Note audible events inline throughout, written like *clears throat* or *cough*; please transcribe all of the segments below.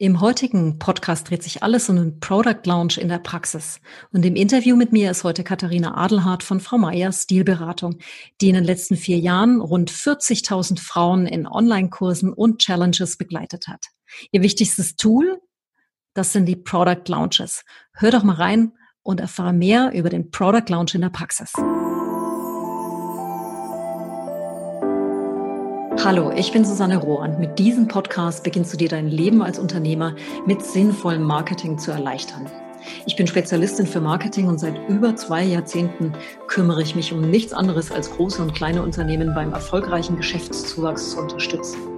Im heutigen Podcast dreht sich alles um den Product Launch in der Praxis. Und im Interview mit mir ist heute Katharina Adelhardt von Frau Meier Stilberatung, die in den letzten vier Jahren rund 40.000 Frauen in Online-Kursen und Challenges begleitet hat. Ihr wichtigstes Tool, das sind die Product Launches. Hör doch mal rein und erfahre mehr über den Product Launch in der Praxis. Hallo, ich bin Susanne Rohr und mit diesem Podcast beginnst du dir dein Leben als Unternehmer mit sinnvollem Marketing zu erleichtern. Ich bin Spezialistin für Marketing und seit über zwei Jahrzehnten kümmere ich mich um nichts anderes als große und kleine Unternehmen beim erfolgreichen Geschäftszuwachs zu unterstützen.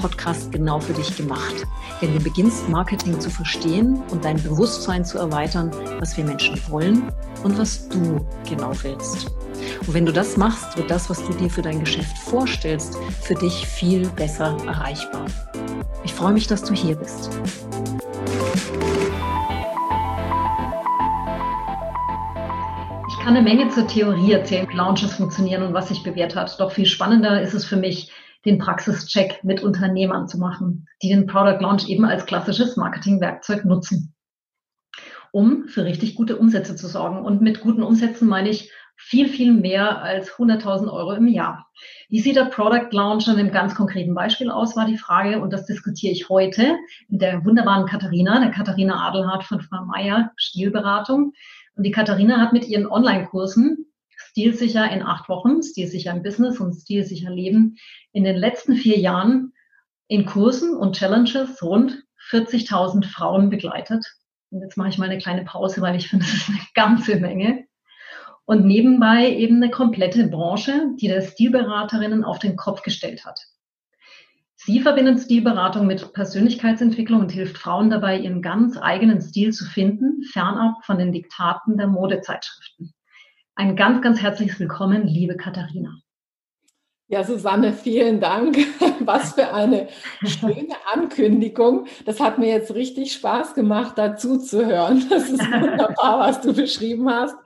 Podcast genau für dich gemacht. Denn du beginnst Marketing zu verstehen und dein Bewusstsein zu erweitern, was wir Menschen wollen und was du genau willst. Und wenn du das machst, wird das, was du dir für dein Geschäft vorstellst, für dich viel besser erreichbar. Ich freue mich, dass du hier bist. kann eine Menge zur Theorie erzählen, wie Launches funktionieren und was sich bewährt hat. Doch viel spannender ist es für mich, den Praxischeck mit Unternehmern zu machen, die den Product Launch eben als klassisches Marketingwerkzeug nutzen, um für richtig gute Umsätze zu sorgen. Und mit guten Umsätzen meine ich viel, viel mehr als 100.000 Euro im Jahr. Wie sieht der Product Launch an einem ganz konkreten Beispiel aus, war die Frage. Und das diskutiere ich heute mit der wunderbaren Katharina, der Katharina Adelhardt von Frau Meier, Stilberatung. Und die Katharina hat mit ihren Online-Kursen Stilsicher in acht Wochen, Stilsicher im Business und Stilsicher Leben in den letzten vier Jahren in Kursen und Challenges rund 40.000 Frauen begleitet. Und jetzt mache ich mal eine kleine Pause, weil ich finde, *laughs* das ist eine ganze Menge. Und nebenbei eben eine komplette Branche, die der Stilberaterinnen auf den Kopf gestellt hat. Sie verbindet Stilberatung mit Persönlichkeitsentwicklung und hilft Frauen dabei, ihren ganz eigenen Stil zu finden, fernab von den Diktaten der Modezeitschriften. Ein ganz, ganz herzliches Willkommen, liebe Katharina. Ja, Susanne, vielen Dank. *laughs* Was für eine schöne Ankündigung. Das hat mir jetzt richtig Spaß gemacht, dazu zu hören. *laughs* Das ist wunderbar, was du beschrieben hast.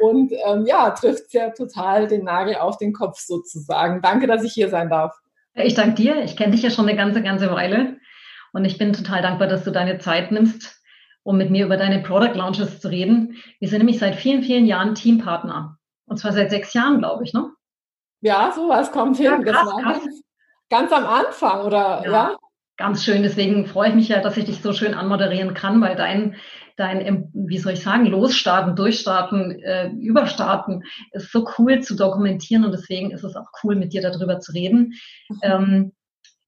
Und ähm, ja, trifft ja total den Nagel auf den Kopf sozusagen. Danke, dass ich hier sein darf. Ich danke dir. Ich kenne dich ja schon eine ganze, ganze Weile. Und ich bin total dankbar, dass du deine Zeit nimmst, um mit mir über deine Product Launches zu reden. Wir sind nämlich seit vielen, vielen Jahren Teampartner. Und zwar seit sechs Jahren, glaube ich, ne? Ja, sowas kommt hin. Ja, krass, das war krass. Ganz, ganz, am Anfang, oder? Ja, ja, Ganz schön. Deswegen freue ich mich ja, dass ich dich so schön anmoderieren kann, weil dein dein, wie soll ich sagen, Losstarten, Durchstarten, äh, Überstarten ist so cool zu dokumentieren und deswegen ist es auch cool, mit dir darüber zu reden. Mhm. Ähm,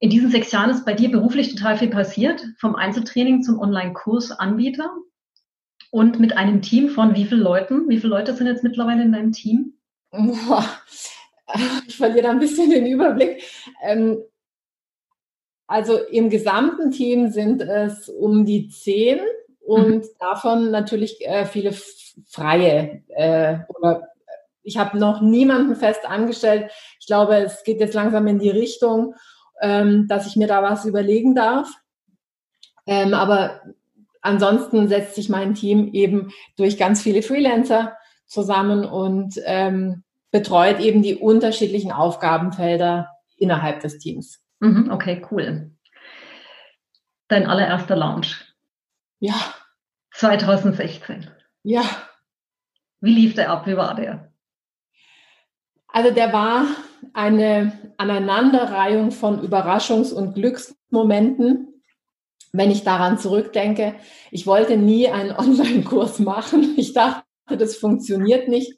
in diesen sechs Jahren ist bei dir beruflich total viel passiert, vom Einzeltraining zum Online-Kursanbieter und mit einem Team von wie vielen Leuten? Wie viele Leute sind jetzt mittlerweile in deinem Team? *laughs* Ich verliere da ein bisschen den Überblick. Ähm, also im gesamten Team sind es um die zehn und mhm. davon natürlich äh, viele freie äh, oder ich habe noch niemanden fest angestellt. Ich glaube, es geht jetzt langsam in die Richtung, ähm, dass ich mir da was überlegen darf. Ähm, aber ansonsten setzt sich mein Team eben durch ganz viele Freelancer zusammen und ähm, betreut eben die unterschiedlichen Aufgabenfelder innerhalb des Teams. Mhm, okay, cool. Dein allererster Launch. Ja. 2016. Ja. Wie lief der ab? Wie war der? Also der war eine Aneinanderreihung von Überraschungs- und Glücksmomenten. Wenn ich daran zurückdenke, ich wollte nie einen *laughs* Online-Kurs machen. Ich dachte, das funktioniert nicht,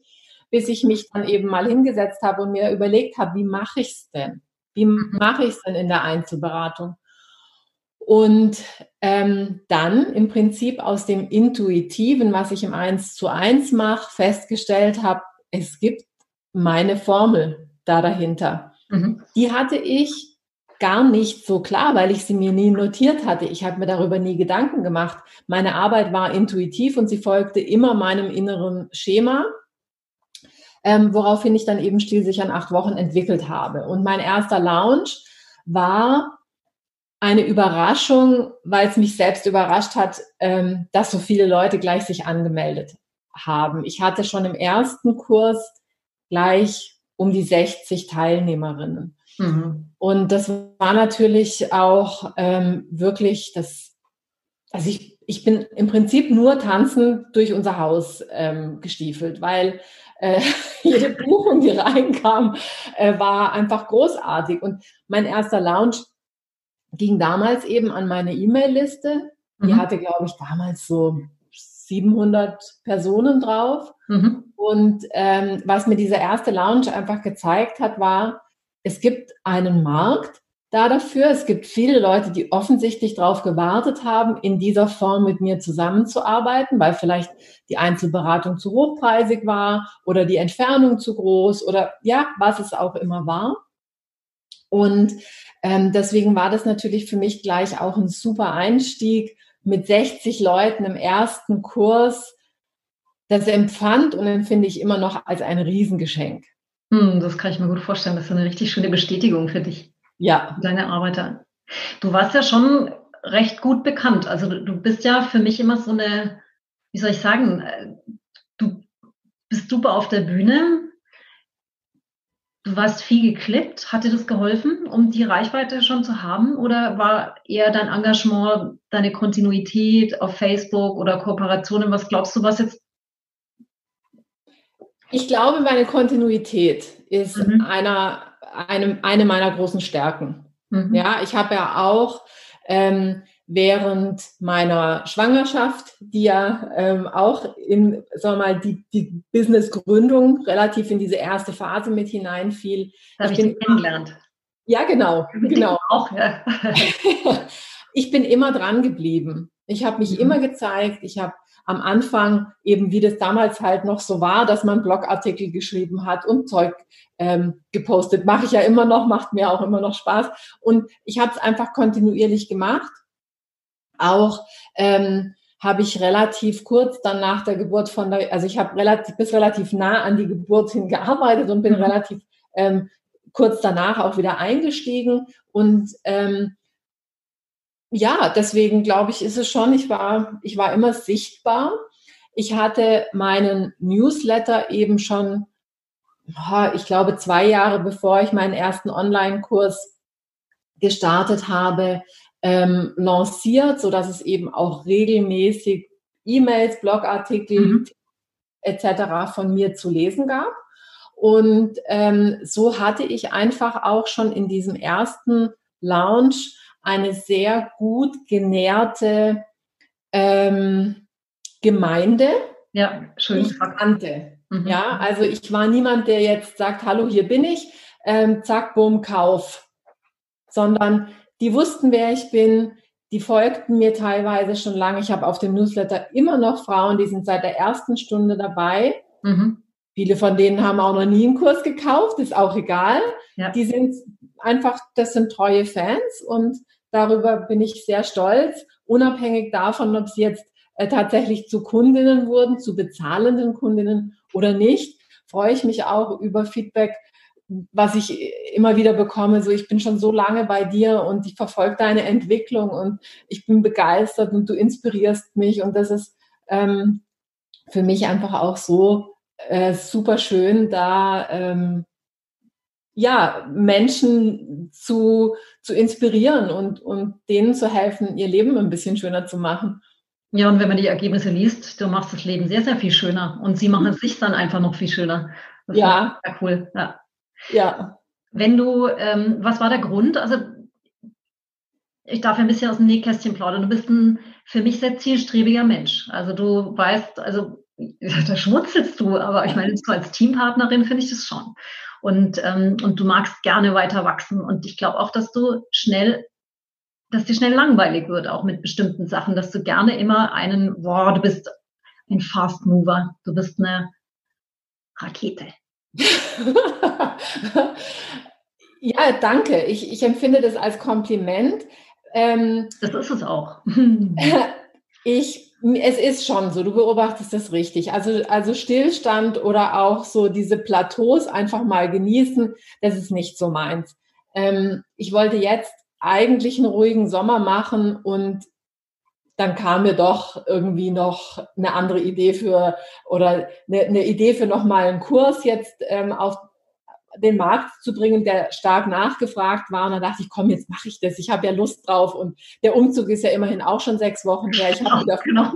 bis ich mich dann eben mal hingesetzt habe und mir überlegt habe, wie mache ich es denn? Wie mache ich es denn in der Einzelberatung? Und ähm, dann im Prinzip aus dem Intuitiven, was ich im Eins zu eins mache, festgestellt habe, es gibt meine Formel da dahinter. Mhm. Die hatte ich gar nicht so klar, weil ich sie mir nie notiert hatte. Ich habe mir darüber nie Gedanken gemacht. Meine Arbeit war intuitiv und sie folgte immer meinem inneren Schema, ähm, woraufhin ich dann eben still sich an acht Wochen entwickelt habe. Und mein erster Lounge war eine Überraschung, weil es mich selbst überrascht hat, ähm, dass so viele Leute gleich sich angemeldet haben. Ich hatte schon im ersten Kurs gleich um die 60 Teilnehmerinnen. Mhm. Und das war natürlich auch ähm, wirklich das, also ich, ich bin im Prinzip nur tanzen durch unser Haus ähm, gestiefelt, weil äh, *laughs* jede Buchung, die reinkam, äh, war einfach großartig. Und mein erster Lounge ging damals eben an meine E-Mail-Liste. Die mhm. hatte, glaube ich, damals so 700 Personen drauf. Mhm. Und ähm, was mir dieser erste Lounge einfach gezeigt hat, war, es gibt einen Markt da dafür. Es gibt viele Leute, die offensichtlich darauf gewartet haben, in dieser Form mit mir zusammenzuarbeiten, weil vielleicht die Einzelberatung zu hochpreisig war oder die Entfernung zu groß oder ja, was es auch immer war. Und ähm, deswegen war das natürlich für mich gleich auch ein super Einstieg, mit 60 Leuten im ersten Kurs, das empfand und empfinde ich immer noch als ein Riesengeschenk. Hm, das kann ich mir gut vorstellen. Das ist eine richtig schöne Bestätigung für dich. Ja. Deine Arbeit. Du warst ja schon recht gut bekannt. Also du, du bist ja für mich immer so eine, wie soll ich sagen, äh, du bist super auf der Bühne, Du warst viel geklippt. Hat dir das geholfen, um die Reichweite schon zu haben? Oder war eher dein Engagement, deine Kontinuität auf Facebook oder Kooperationen? Was glaubst du, was jetzt? Ich glaube, meine Kontinuität ist mhm. einer, eine, eine meiner großen Stärken. Mhm. Ja, ich habe ja auch ähm, während meiner Schwangerschaft, die ja ähm, auch in, sagen wir mal, die, die Business-Gründung relativ in diese erste Phase mit hineinfiel. Da habe ich, ich kennengelernt. Ja, genau, genau. Auch, ja. *laughs* ich bin immer dran geblieben. Ich habe mich mhm. immer gezeigt. Ich habe am Anfang eben, wie das damals halt noch so war, dass man Blogartikel geschrieben hat und Zeug ähm, gepostet. Mache ich ja immer noch, macht mir auch immer noch Spaß. Und ich habe es einfach kontinuierlich gemacht auch ähm, habe ich relativ kurz dann nach der Geburt von der, also ich habe relativ bis relativ nah an die Geburt hin gearbeitet und bin mhm. relativ ähm, kurz danach auch wieder eingestiegen und ähm, ja, deswegen glaube ich, ist es schon, ich war, ich war immer sichtbar. Ich hatte meinen Newsletter eben schon, ich glaube, zwei Jahre bevor ich meinen ersten Online-Kurs gestartet habe, ähm, lanciert, so dass es eben auch regelmäßig E-Mails, Blogartikel mhm. etc. von mir zu lesen gab. Und ähm, so hatte ich einfach auch schon in diesem ersten Lounge eine sehr gut genährte ähm, Gemeinde. Ja, schön. Ich kannte. Mhm. Ja, also ich war niemand, der jetzt sagt, hallo, hier bin ich, ähm, zack, bumm, kauf. Sondern die wussten, wer ich bin. Die folgten mir teilweise schon lange. Ich habe auf dem Newsletter immer noch Frauen, die sind seit der ersten Stunde dabei. Mhm. Viele von denen haben auch noch nie einen Kurs gekauft, ist auch egal. Ja. Die sind einfach, das sind treue Fans und darüber bin ich sehr stolz, unabhängig davon, ob sie jetzt äh, tatsächlich zu Kundinnen wurden, zu bezahlenden Kundinnen oder nicht, freue ich mich auch über Feedback was ich immer wieder bekomme, so ich bin schon so lange bei dir und ich verfolge deine Entwicklung und ich bin begeistert und du inspirierst mich und das ist ähm, für mich einfach auch so äh, super schön, da ähm, ja Menschen zu, zu inspirieren und, und denen zu helfen, ihr Leben ein bisschen schöner zu machen. Ja, und wenn man die Ergebnisse liest, du machst das Leben sehr, sehr viel schöner und sie machen es sich dann einfach noch viel schöner. Das ja. Ist cool. Ja. Ja. Wenn du, ähm, was war der Grund? Also ich darf ein bisschen aus dem Nähkästchen plaudern. Du bist ein für mich sehr zielstrebiger Mensch. Also du weißt, also *laughs* da schmutzelst du, aber ich meine, so als Teampartnerin finde ich das schon. Und, ähm, und du magst gerne weiter wachsen. Und ich glaube auch, dass du schnell, dass dir schnell langweilig wird, auch mit bestimmten Sachen, dass du gerne immer einen, boah, du bist ein Fast Mover, du bist eine Rakete. Ja, danke. Ich, ich empfinde das als Kompliment. Ähm, das ist es auch. *laughs* ich, es ist schon so, du beobachtest das richtig. Also, also Stillstand oder auch so diese Plateaus einfach mal genießen, das ist nicht so meins. Ähm, ich wollte jetzt eigentlich einen ruhigen Sommer machen und dann kam mir doch irgendwie noch eine andere Idee für oder eine, eine Idee für nochmal einen Kurs jetzt ähm, auf den Markt zu bringen, der stark nachgefragt war. Und dann dachte ich, komm, jetzt mache ich das. Ich habe ja Lust drauf. Und der Umzug ist ja immerhin auch schon sechs Wochen her. Ich habe wieder genau.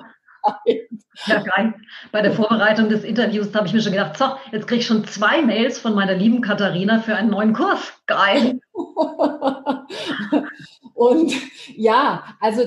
Ja, geil. Bei der Vorbereitung des Interviews habe ich mir schon gedacht, so, jetzt kriege ich schon zwei Mails von meiner lieben Katharina für einen neuen Kurs. Geil. *laughs* und ja, also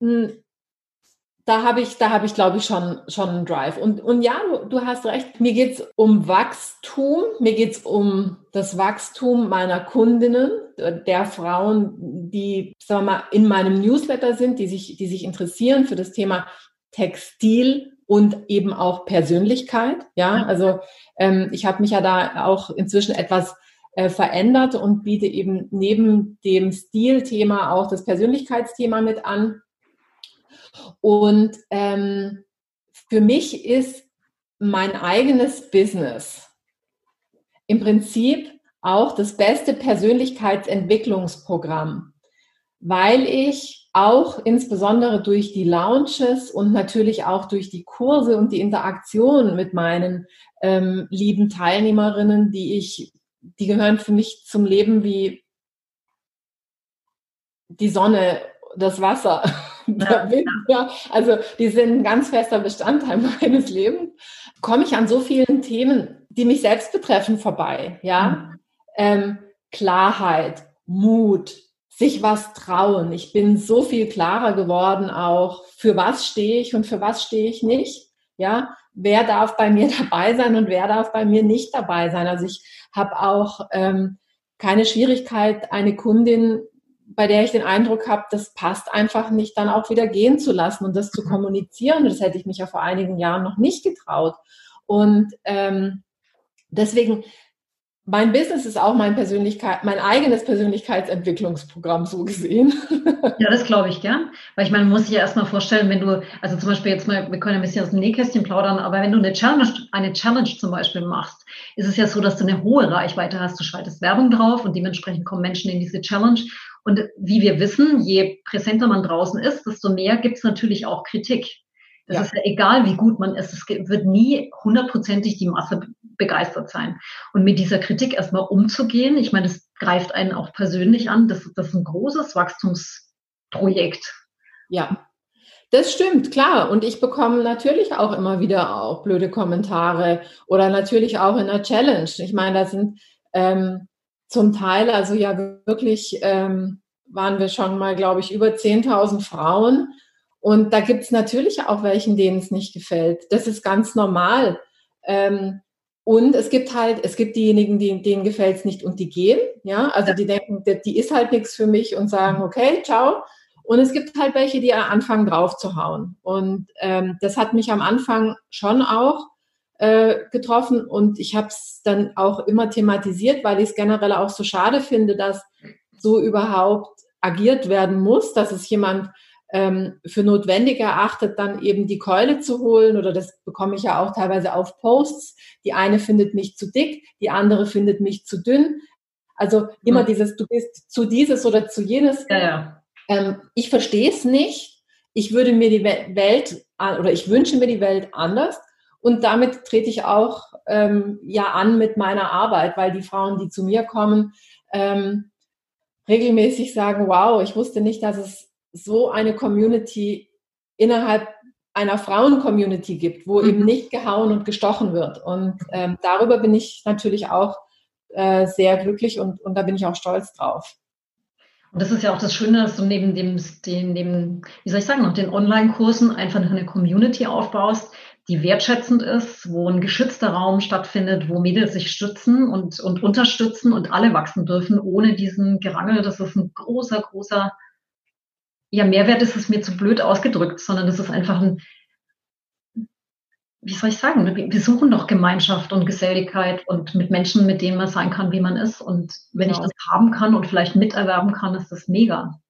da habe ich, da habe ich, glaube ich, schon, schon einen Drive. Und, und ja, du, du hast recht, mir geht es um Wachstum, mir geht es um das Wachstum meiner Kundinnen, der Frauen, die, sagen wir mal, in meinem Newsletter sind, die sich, die sich interessieren für das Thema Textil und eben auch Persönlichkeit. Ja, also ähm, ich habe mich ja da auch inzwischen etwas äh, verändert und biete eben neben dem Stilthema auch das Persönlichkeitsthema mit an. Und ähm, für mich ist mein eigenes Business im Prinzip auch das beste Persönlichkeitsentwicklungsprogramm, weil ich auch insbesondere durch die Launches und natürlich auch durch die Kurse und die Interaktion mit meinen ähm, lieben Teilnehmerinnen, die ich, die gehören für mich zum Leben wie die Sonne, das Wasser *laughs* der Wind. Ja. Also die sind ein ganz fester Bestandteil *laughs* meines Lebens. Komme ich an so vielen Themen, die mich selbst betreffen, vorbei. Ja, mhm. ähm, Klarheit, Mut, sich was trauen. Ich bin so viel klarer geworden, auch für was stehe ich und für was stehe ich nicht. Ja, wer darf bei mir *laughs* dabei sein und wer darf bei mir nicht dabei sein. Also ich habe auch ähm, keine Schwierigkeit, eine Kundin bei der ich den Eindruck habe, das passt einfach nicht, dann auch wieder gehen zu lassen und das zu mhm. kommunizieren. Das hätte ich mich ja vor einigen Jahren noch nicht getraut. Und ähm, deswegen, mein Business ist auch mein Persönlichkeit, mein eigenes Persönlichkeitsentwicklungsprogramm so gesehen. *laughs* Ja, das glaube ich gern. Weil ich meine, man muss sich ja erstmal vorstellen, wenn du, also zum Beispiel jetzt mal, wir können ein bisschen aus dem Nähkästchen plaudern, aber wenn du eine Challenge, eine Challenge zum Beispiel machst, ist es ja so, dass du eine hohe Reichweite hast. Du schaltest Werbung drauf und dementsprechend kommen Menschen in diese Challenge und wie wir wissen, je präsenter man draußen ist, desto mehr gibt es natürlich auch Kritik. Es ja. ist ja egal, wie gut man ist. Es wird nie hundertprozentig die Masse begeistert sein. Und mit dieser Kritik erstmal umzugehen, ich meine, das greift einen auch persönlich an. Das, das ist ein großes Wachstumsprojekt. Ja, das stimmt, klar. Und ich bekomme natürlich auch immer wieder auch blöde Kommentare oder natürlich auch in der Challenge. Ich meine, da sind ähm, zum Teil, also ja wirklich ähm, waren wir schon mal, glaube ich, über 10.000 Frauen. Und da gibt es natürlich auch welchen, denen es nicht gefällt. Das ist ganz normal. Ähm, und es gibt halt, es gibt diejenigen, die, denen gefällt es nicht und die gehen. Ja, also die denken, die ist halt nichts für mich und sagen, okay, ciao. Und es gibt halt welche, die anfangen drauf zu hauen. Und ähm, das hat mich am Anfang schon auch äh, getroffen und ich habe es dann auch immer thematisiert, weil ich es generell auch so schade finde, dass so überhaupt agiert werden muss, dass es jemand ähm, für notwendig erachtet, dann eben die Keule zu holen oder das bekomme ich ja auch teilweise auf Posts. Die eine findet mich zu dick, die andere findet mich zu dünn. Also immer mhm. dieses, du bist zu dieses oder zu jenes. Ja, ja. Ähm, ich verstehe es nicht. Ich würde mir die Welt oder ich wünsche mir die Welt anders. Und damit trete ich auch ähm, ja an mit meiner Arbeit, weil die Frauen, die zu mir kommen, ähm, regelmäßig sagen, wow, ich wusste nicht, dass es so eine Community innerhalb einer Frauen-Community gibt, wo mhm. eben nicht gehauen und gestochen wird. Und ähm, darüber bin ich natürlich auch äh, sehr glücklich und, und da bin ich auch stolz drauf. Und das ist ja auch das Schöne, dass du neben dem, den, dem wie soll ich sagen, noch den Online-Kursen einfach eine Community aufbaust, die wertschätzend ist, wo ein geschützter Raum stattfindet, wo Mädels sich stützen und, und unterstützen und alle wachsen dürfen, ohne diesen Gerangel. Das ist ein großer, großer, ja, Mehrwert ist es mir zu blöd ausgedrückt, sondern das ist einfach ein, wie soll ich sagen, wir suchen doch Gemeinschaft und Geselligkeit und mit Menschen, mit denen man sein kann, wie man ist. Und wenn genau. ich das haben kann und vielleicht miterwerben kann, ist das mega.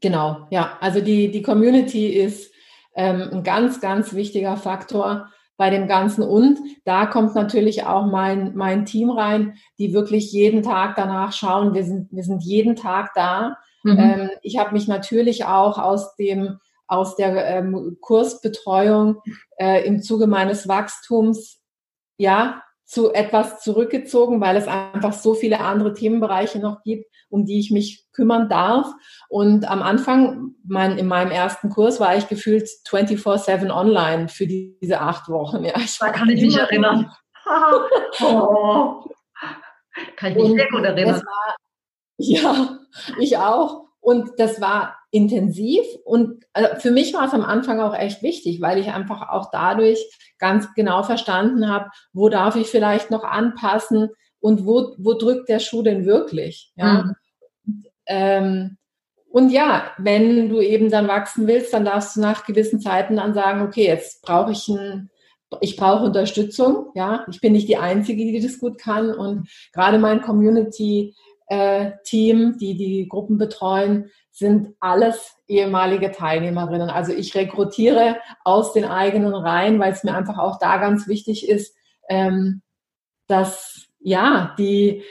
Genau, ja. Also die, die Community ist ähm, ein ganz, ganz wichtiger Faktor bei dem Ganzen. Und da kommt natürlich auch mein, mein Team rein, die wirklich jeden Tag danach schauen. Wir sind, wir sind jeden Tag da. Mhm. Ähm, ich habe mich natürlich auch aus dem aus der ähm, Kursbetreuung äh, im Zuge meines Wachstums ja zu etwas zurückgezogen, weil es einfach so viele andere Themenbereiche noch gibt, um die ich mich kümmern darf. Und am Anfang, mein, in meinem ersten Kurs, war ich gefühlt 24-7 online für die, diese acht Wochen. Ja, ich da kann ich mich erinnern. *laughs* oh. Kann ich mich sehr gut erinnern. War, ja, ich auch. Und das war intensiv und äh, für mich war es am Anfang auch echt wichtig, weil ich einfach auch dadurch ganz genau verstanden habe, wo darf ich vielleicht noch anpassen und wo, wo drückt der Schuh denn wirklich. Ja? Mhm. Und, ähm, und ja, wenn du eben dann wachsen willst, dann darfst du nach gewissen Zeiten dann sagen, okay, jetzt brauche ich ein, ich brauche Unterstützung, ja, ich bin nicht die Einzige, die das gut kann und gerade mein Community Team, die die Gruppen betreuen, sind alles ehemalige Teilnehmerinnen. Also ich rekrutiere aus den eigenen Reihen, weil es mir einfach auch da ganz wichtig ist, ähm, dass ja die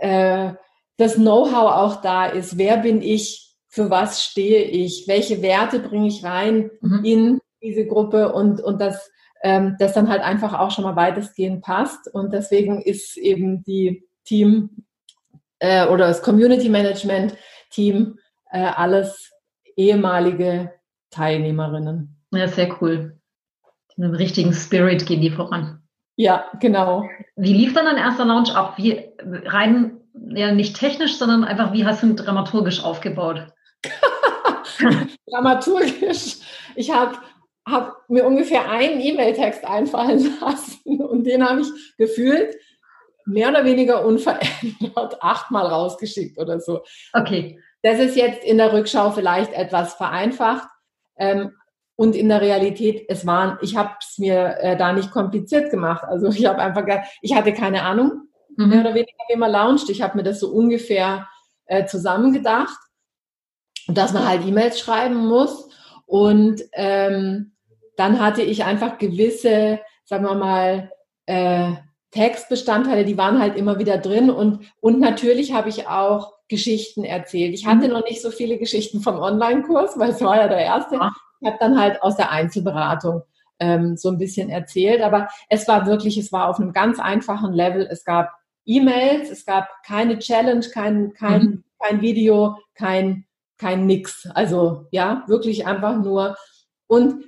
äh, das Know-how auch da ist. Wer bin ich? Für was stehe ich? Welche Werte bringe ich rein mhm. in diese Gruppe? Und und das ähm, das dann halt einfach auch schon mal weitestgehend passt. Und deswegen ist eben die Team äh, oder das Community Management Team äh, alles ehemalige Teilnehmerinnen. Ja, sehr cool. In einem richtigen Spirit gehen die voran. Ja, genau. Wie lief dann dein erster Launch ab? Wie rein, ja nicht technisch, sondern einfach, wie hast du ihn dramaturgisch aufgebaut? *laughs* dramaturgisch. Ich habe hab mir ungefähr einen E-Mail-Text einfallen *laughs* lassen und den habe ich gefühlt mehr oder weniger unverändert *laughs* achtmal rausgeschickt oder so. Okay. Das ist jetzt in der Rückschau vielleicht etwas vereinfacht. Ähm, und in der Realität, es waren, ich habe es mir äh, da nicht kompliziert gemacht. Also *laughs* ich habe einfach, ich hatte keine Ahnung, mhm. mehr oder weniger, wie man launcht. Ich habe mir das so ungefähr äh, zusammengedacht, dass man halt E-Mails schreiben muss. Und ähm, dann hatte ich einfach gewisse, sagen wir mal, äh, Textbestandteile, die waren halt immer wieder drin und, und natürlich habe ich auch Geschichten erzählt. Ich hatte mhm. noch nicht so viele Geschichten vom Online-Kurs, weil es war ja der erste. Ja. Ich habe dann halt aus der Einzelberatung ähm, so ein bisschen erzählt, aber es war wirklich, es war auf einem ganz einfachen Level. Es gab E-Mails, es gab keine Challenge, kein, kein, mhm. kein Video, kein, kein Nix. Also ja, wirklich einfach nur. Und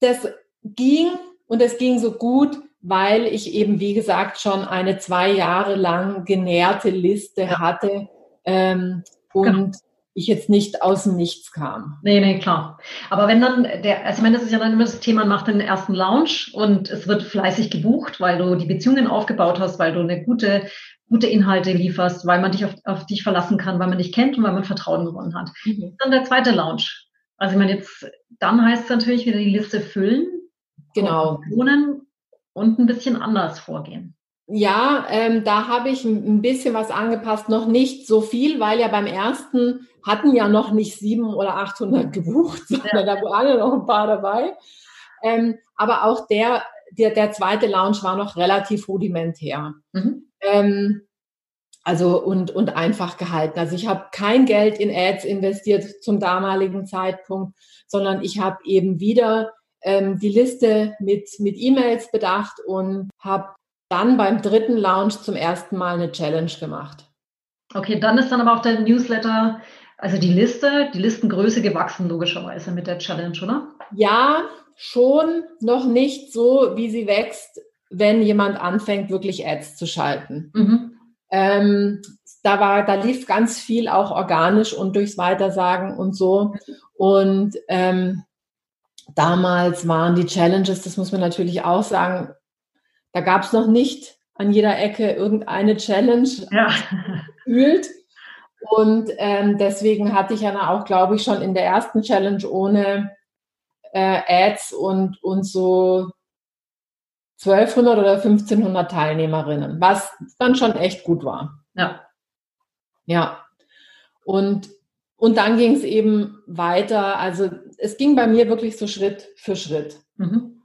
das ging und es ging so gut, weil ich eben, wie gesagt, schon eine zwei Jahre lang genährte Liste ja. hatte ähm, und genau. ich jetzt nicht aus dem Nichts kam. Nee, nee, klar. Aber wenn dann der, also ich meine, das ist ja dann immer das Thema, man macht den ersten Launch und es wird fleißig gebucht, weil du die Beziehungen aufgebaut hast, weil du eine gute gute Inhalte lieferst, weil man dich auf, auf dich verlassen kann, weil man dich kennt und weil man Vertrauen gewonnen hat. Mhm. Dann der zweite Launch. Also ich meine, jetzt, dann heißt es natürlich wieder die Liste füllen. Genau. Wohnen und ein bisschen anders vorgehen. Ja, ähm, da habe ich ein bisschen was angepasst, noch nicht so viel, weil ja beim ersten hatten ja noch nicht sieben oder 800 gebucht, *laughs* sondern ja. da waren ja noch ein paar dabei. Ähm, aber auch der, der, der zweite Lounge war noch relativ rudimentär. Mhm. Ähm, also und, und einfach gehalten. Also ich habe kein Geld in Ads investiert zum damaligen Zeitpunkt, sondern ich habe eben wieder ähm, die Liste mit, mit E-Mails bedacht und habe dann beim dritten Launch zum ersten Mal eine Challenge gemacht. Okay, dann ist dann aber auch der Newsletter, also die Liste, die Listengröße gewachsen logischerweise mit der Challenge, oder? Ja, schon noch nicht so, wie sie wächst, wenn jemand anfängt, wirklich Ads zu schalten. Mhm. Ähm, da war, da lief ganz viel auch organisch und durchs Weitersagen und so. Und ähm, damals waren die Challenges, das muss man natürlich auch sagen, da gab es noch nicht an jeder Ecke irgendeine Challenge ja. gefühlt. Und ähm, deswegen hatte ich ja auch, glaube ich, schon in der ersten Challenge ohne äh, Ads und, und so 1200 oder 1500 Teilnehmerinnen, was dann schon echt gut war. Ja. Ja. Und, und dann ging es eben weiter. Also es ging bei mir wirklich so Schritt für Schritt. Mhm.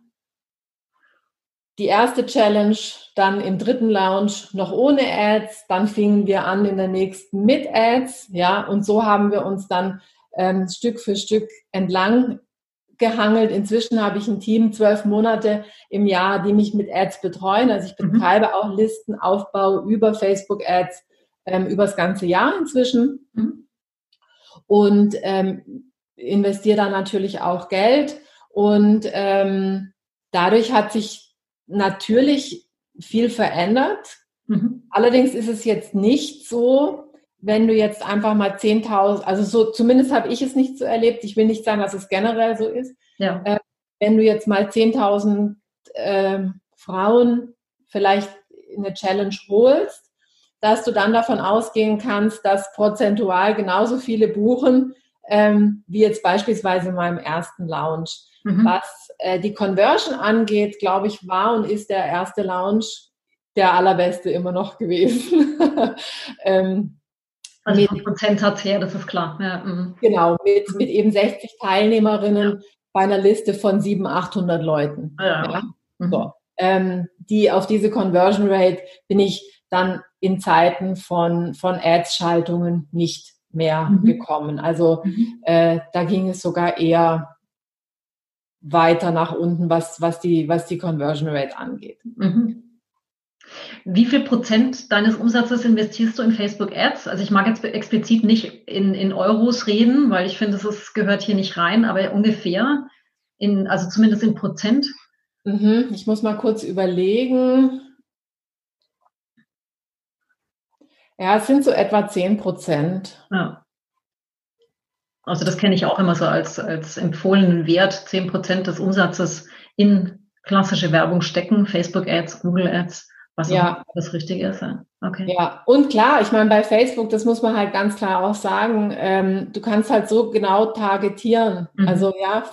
Die erste Challenge, dann im dritten Lounge noch ohne Ads, dann fingen wir an in der nächsten mit Ads, ja, und so haben wir uns dann ähm, Stück für Stück entlang gehangelt. Inzwischen habe ich ein Team, zwölf Monate im Jahr, die mich mit Ads betreuen. Also ich mhm. betreibe mhm. auch Listenaufbau über Facebook Ads ähm, über das ganze Jahr inzwischen. Mhm. Und ähm, investiere da natürlich auch Geld. Und ähm, dadurch hat sich natürlich viel verändert. Mhm. Allerdings ist es jetzt nicht so, wenn du jetzt einfach mal 10.000, also so zumindest habe ich es nicht so erlebt, ich will nicht sagen, dass es generell so ist, ja. äh, wenn du jetzt mal 10.000 äh, Frauen vielleicht in eine Challenge holst, dass du dann davon ausgehen kannst, dass prozentual genauso viele buchen, ähm, wie jetzt beispielsweise in meinem ersten Lounge. Mhm. Was äh, die Conversion angeht, glaube ich, war und ist der erste Lounge der allerbeste immer noch gewesen. *laughs* ähm, also mit Prozentsatz her, das ist klar. Ja, mhm. genau, mit, mit eben 60 Teilnehmerinnen ja. bei einer Liste von 700, 800 Leuten. Ja. ja. Mhm. So. Ähm, die auf diese Conversion Rate bin ich dann in Zeiten von, von Ads-Schaltungen nicht mehr mhm. gekommen. Also mhm. äh, da ging es sogar eher weiter nach unten, was, was, die, was die Conversion Rate angeht. Mhm. Wie viel Prozent deines Umsatzes investierst du in Facebook Ads? Also ich mag jetzt explizit nicht in, in Euros reden, weil ich finde, es gehört hier nicht rein, aber ungefähr in, also zumindest in Prozent. Mhm, ich muss mal kurz überlegen. Ja, es sind so etwa 10 Prozent. Ja. Also das kenne ich auch immer so als, als empfohlenen Wert, 10 Prozent des Umsatzes in klassische Werbung stecken, Facebook Ads, Google Ads. Was ja. das Richtige ist. Okay. Ja, und klar, ich meine, bei Facebook, das muss man halt ganz klar auch sagen, ähm, du kannst halt so genau targetieren. Mhm. Also ja,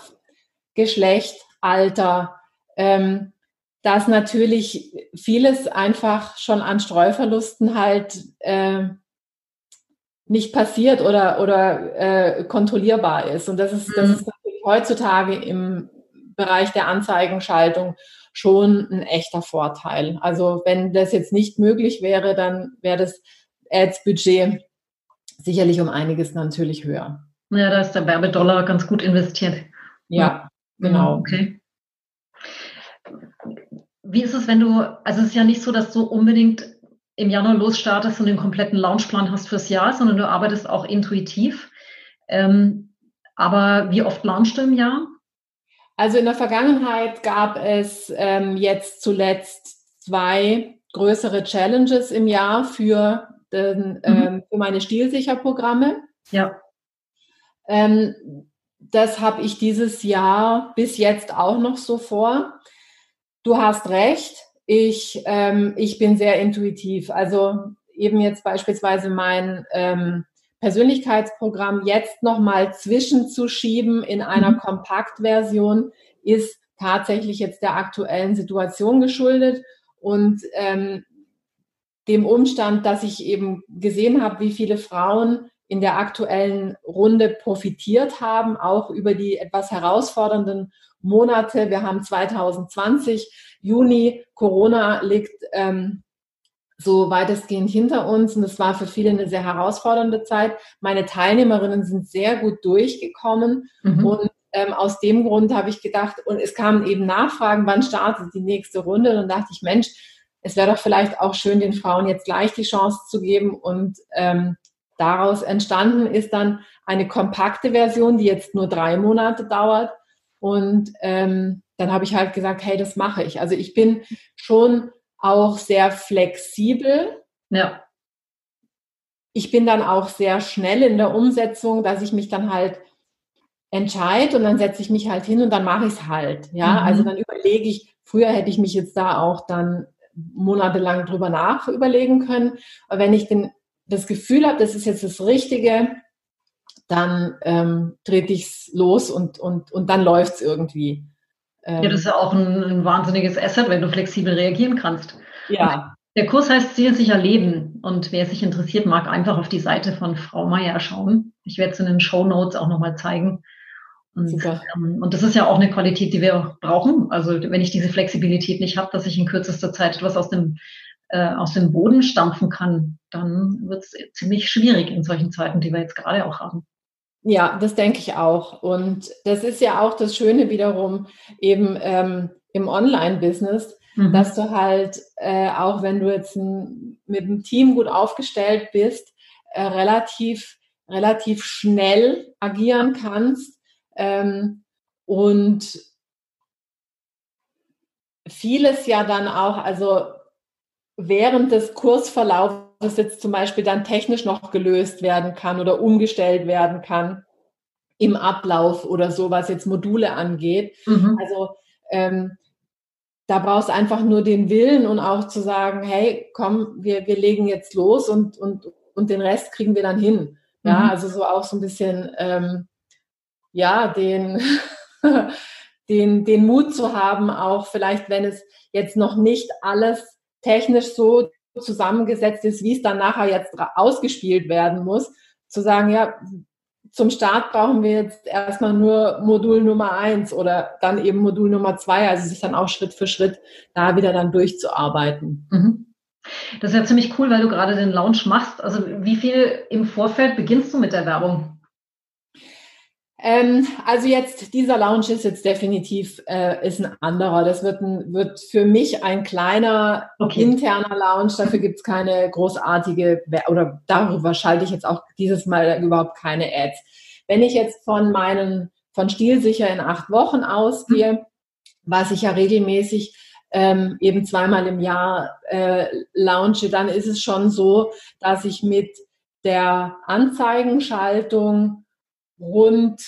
Geschlecht, Alter, ähm, dass natürlich vieles einfach schon an Streuverlusten halt äh, nicht passiert oder, oder äh, kontrollierbar ist. Und das ist, mhm. das ist natürlich heutzutage im Bereich der Anzeigenschaltung schon ein echter Vorteil. Also wenn das jetzt nicht möglich wäre, dann wäre das Ads-Budget sicherlich um einiges natürlich höher. Ja, da ist der Werbedollar ganz gut investiert. Ja, genau. Okay. Wie ist es, wenn du, also es ist ja nicht so, dass du unbedingt im Januar losstartest und den kompletten Launchplan hast fürs Jahr, sondern du arbeitest auch intuitiv. Ähm, aber wie oft launchst du im Jahr? Also in der Vergangenheit gab es ähm, jetzt zuletzt zwei größere Challenges im Jahr für, den, mhm. ähm, für meine Stilsicherprogramme. Ja. Ähm, das habe ich dieses Jahr bis jetzt auch noch so vor. Du hast recht. Ich, ähm, ich bin sehr intuitiv. Also eben jetzt beispielsweise mein ähm, Persönlichkeitsprogramm jetzt nochmal zwischenzuschieben in einer mhm. Kompaktversion ist tatsächlich jetzt der aktuellen Situation geschuldet und ähm, dem Umstand, dass ich eben gesehen habe, wie viele Frauen in der aktuellen Runde profitiert haben, auch über die etwas herausfordernden Monate. Wir haben 2020, Juni, Corona liegt ähm, so weitestgehend hinter uns und es war für viele eine sehr herausfordernde Zeit. Meine Teilnehmerinnen sind sehr gut durchgekommen mhm. und ähm, aus dem Grund habe ich gedacht, und es kamen eben Nachfragen, wann startet die nächste Runde? Und dann dachte ich, Mensch, es wäre doch vielleicht auch schön, den Frauen jetzt gleich die Chance zu geben. Und ähm, daraus entstanden ist dann eine kompakte Version, die jetzt nur drei Monate dauert. Und ähm, dann habe ich halt gesagt, hey, das mache ich. Also ich bin schon auch sehr flexibel. Ja. Ich bin dann auch sehr schnell in der Umsetzung, dass ich mich dann halt entscheide und dann setze ich mich halt hin und dann mache ich es halt. Ja, mhm. also dann überlege ich, früher hätte ich mich jetzt da auch dann monatelang drüber nach überlegen können. Aber wenn ich denn das Gefühl habe, das ist jetzt das Richtige, dann ähm, trete ich es los und, und, und dann läuft es irgendwie. Ähm, ja, das ist ja auch ein, ein, wahnsinniges Asset, wenn du flexibel reagieren kannst. Ja. Der Kurs heißt Zielsicher Leben und wer sich interessiert, mag einfach auf die Seite von Frau Meier schauen. Ich werde es in den Show Notes auch nochmal zeigen. Und, Super. Ähm, und das ist ja auch eine Qualität, die wir brauchen. Also wenn ich diese Flexibilität nicht habe, dass ich in kürzester Zeit etwas aus dem, äh, aus dem Boden stampfen kann, dann wird es ziemlich schwierig in solchen Zeiten, die wir jetzt gerade auch haben. Ja, das denke ich auch. Und das ist ja auch das Schöne wiederum eben ähm, im Online-Business, mhm. dass du halt, äh, auch wenn du jetzt ein, mit dem Team gut aufgestellt bist, äh, relativ, relativ schnell agieren kannst ähm, und vieles ja dann auch, also während des Kursverlaufs das jetzt zum Beispiel dann technisch noch gelöst werden kann oder umgestellt werden kann im Ablauf oder so, was jetzt Module angeht. Mhm. Also ähm, da brauchst du einfach nur den Willen und auch zu sagen, hey, komm, wir, wir legen jetzt los und, und, und den Rest kriegen wir dann hin. Ja, mhm. also so auch so ein bisschen, ähm, ja, den, *laughs* den, den Mut zu haben, auch vielleicht, wenn es jetzt noch nicht alles technisch so zusammengesetzt ist, wie es dann nachher jetzt ausgespielt werden muss, zu sagen, ja, zum Start brauchen wir jetzt erstmal nur Modul Nummer eins oder dann eben Modul Nummer zwei, also sich dann auch Schritt für Schritt da wieder dann durchzuarbeiten. Mhm. Das ist ja ziemlich cool, weil du gerade den Launch machst. Also wie viel im Vorfeld beginnst du mit der Werbung? Ähm, also jetzt, dieser Lounge ist jetzt definitiv äh, ist ein anderer. Das wird, ein, wird für mich ein kleiner okay. interner Lounge. Dafür gibt's keine großartige, oder darüber schalte ich jetzt auch dieses Mal überhaupt keine Ads. Wenn ich jetzt von meinen, von Stilsicher in acht Wochen ausgehe, mhm. was ich ja regelmäßig ähm, eben zweimal im Jahr äh, launche, dann ist es schon so, dass ich mit der Anzeigenschaltung rund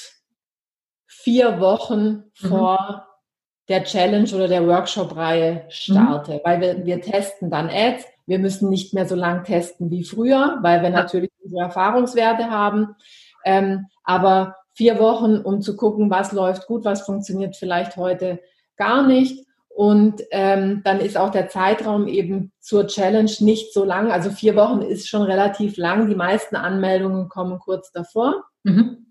vier Wochen mhm. vor der Challenge oder der Workshop-Reihe starte, mhm. weil wir, wir testen dann Ads. Wir müssen nicht mehr so lang testen wie früher, weil wir natürlich unsere Erfahrungswerte haben. Ähm, aber vier Wochen, um zu gucken, was läuft gut, was funktioniert vielleicht heute gar nicht. Und ähm, dann ist auch der Zeitraum eben zur Challenge nicht so lang. Also vier Wochen ist schon relativ lang. Die meisten Anmeldungen kommen kurz davor. Mhm.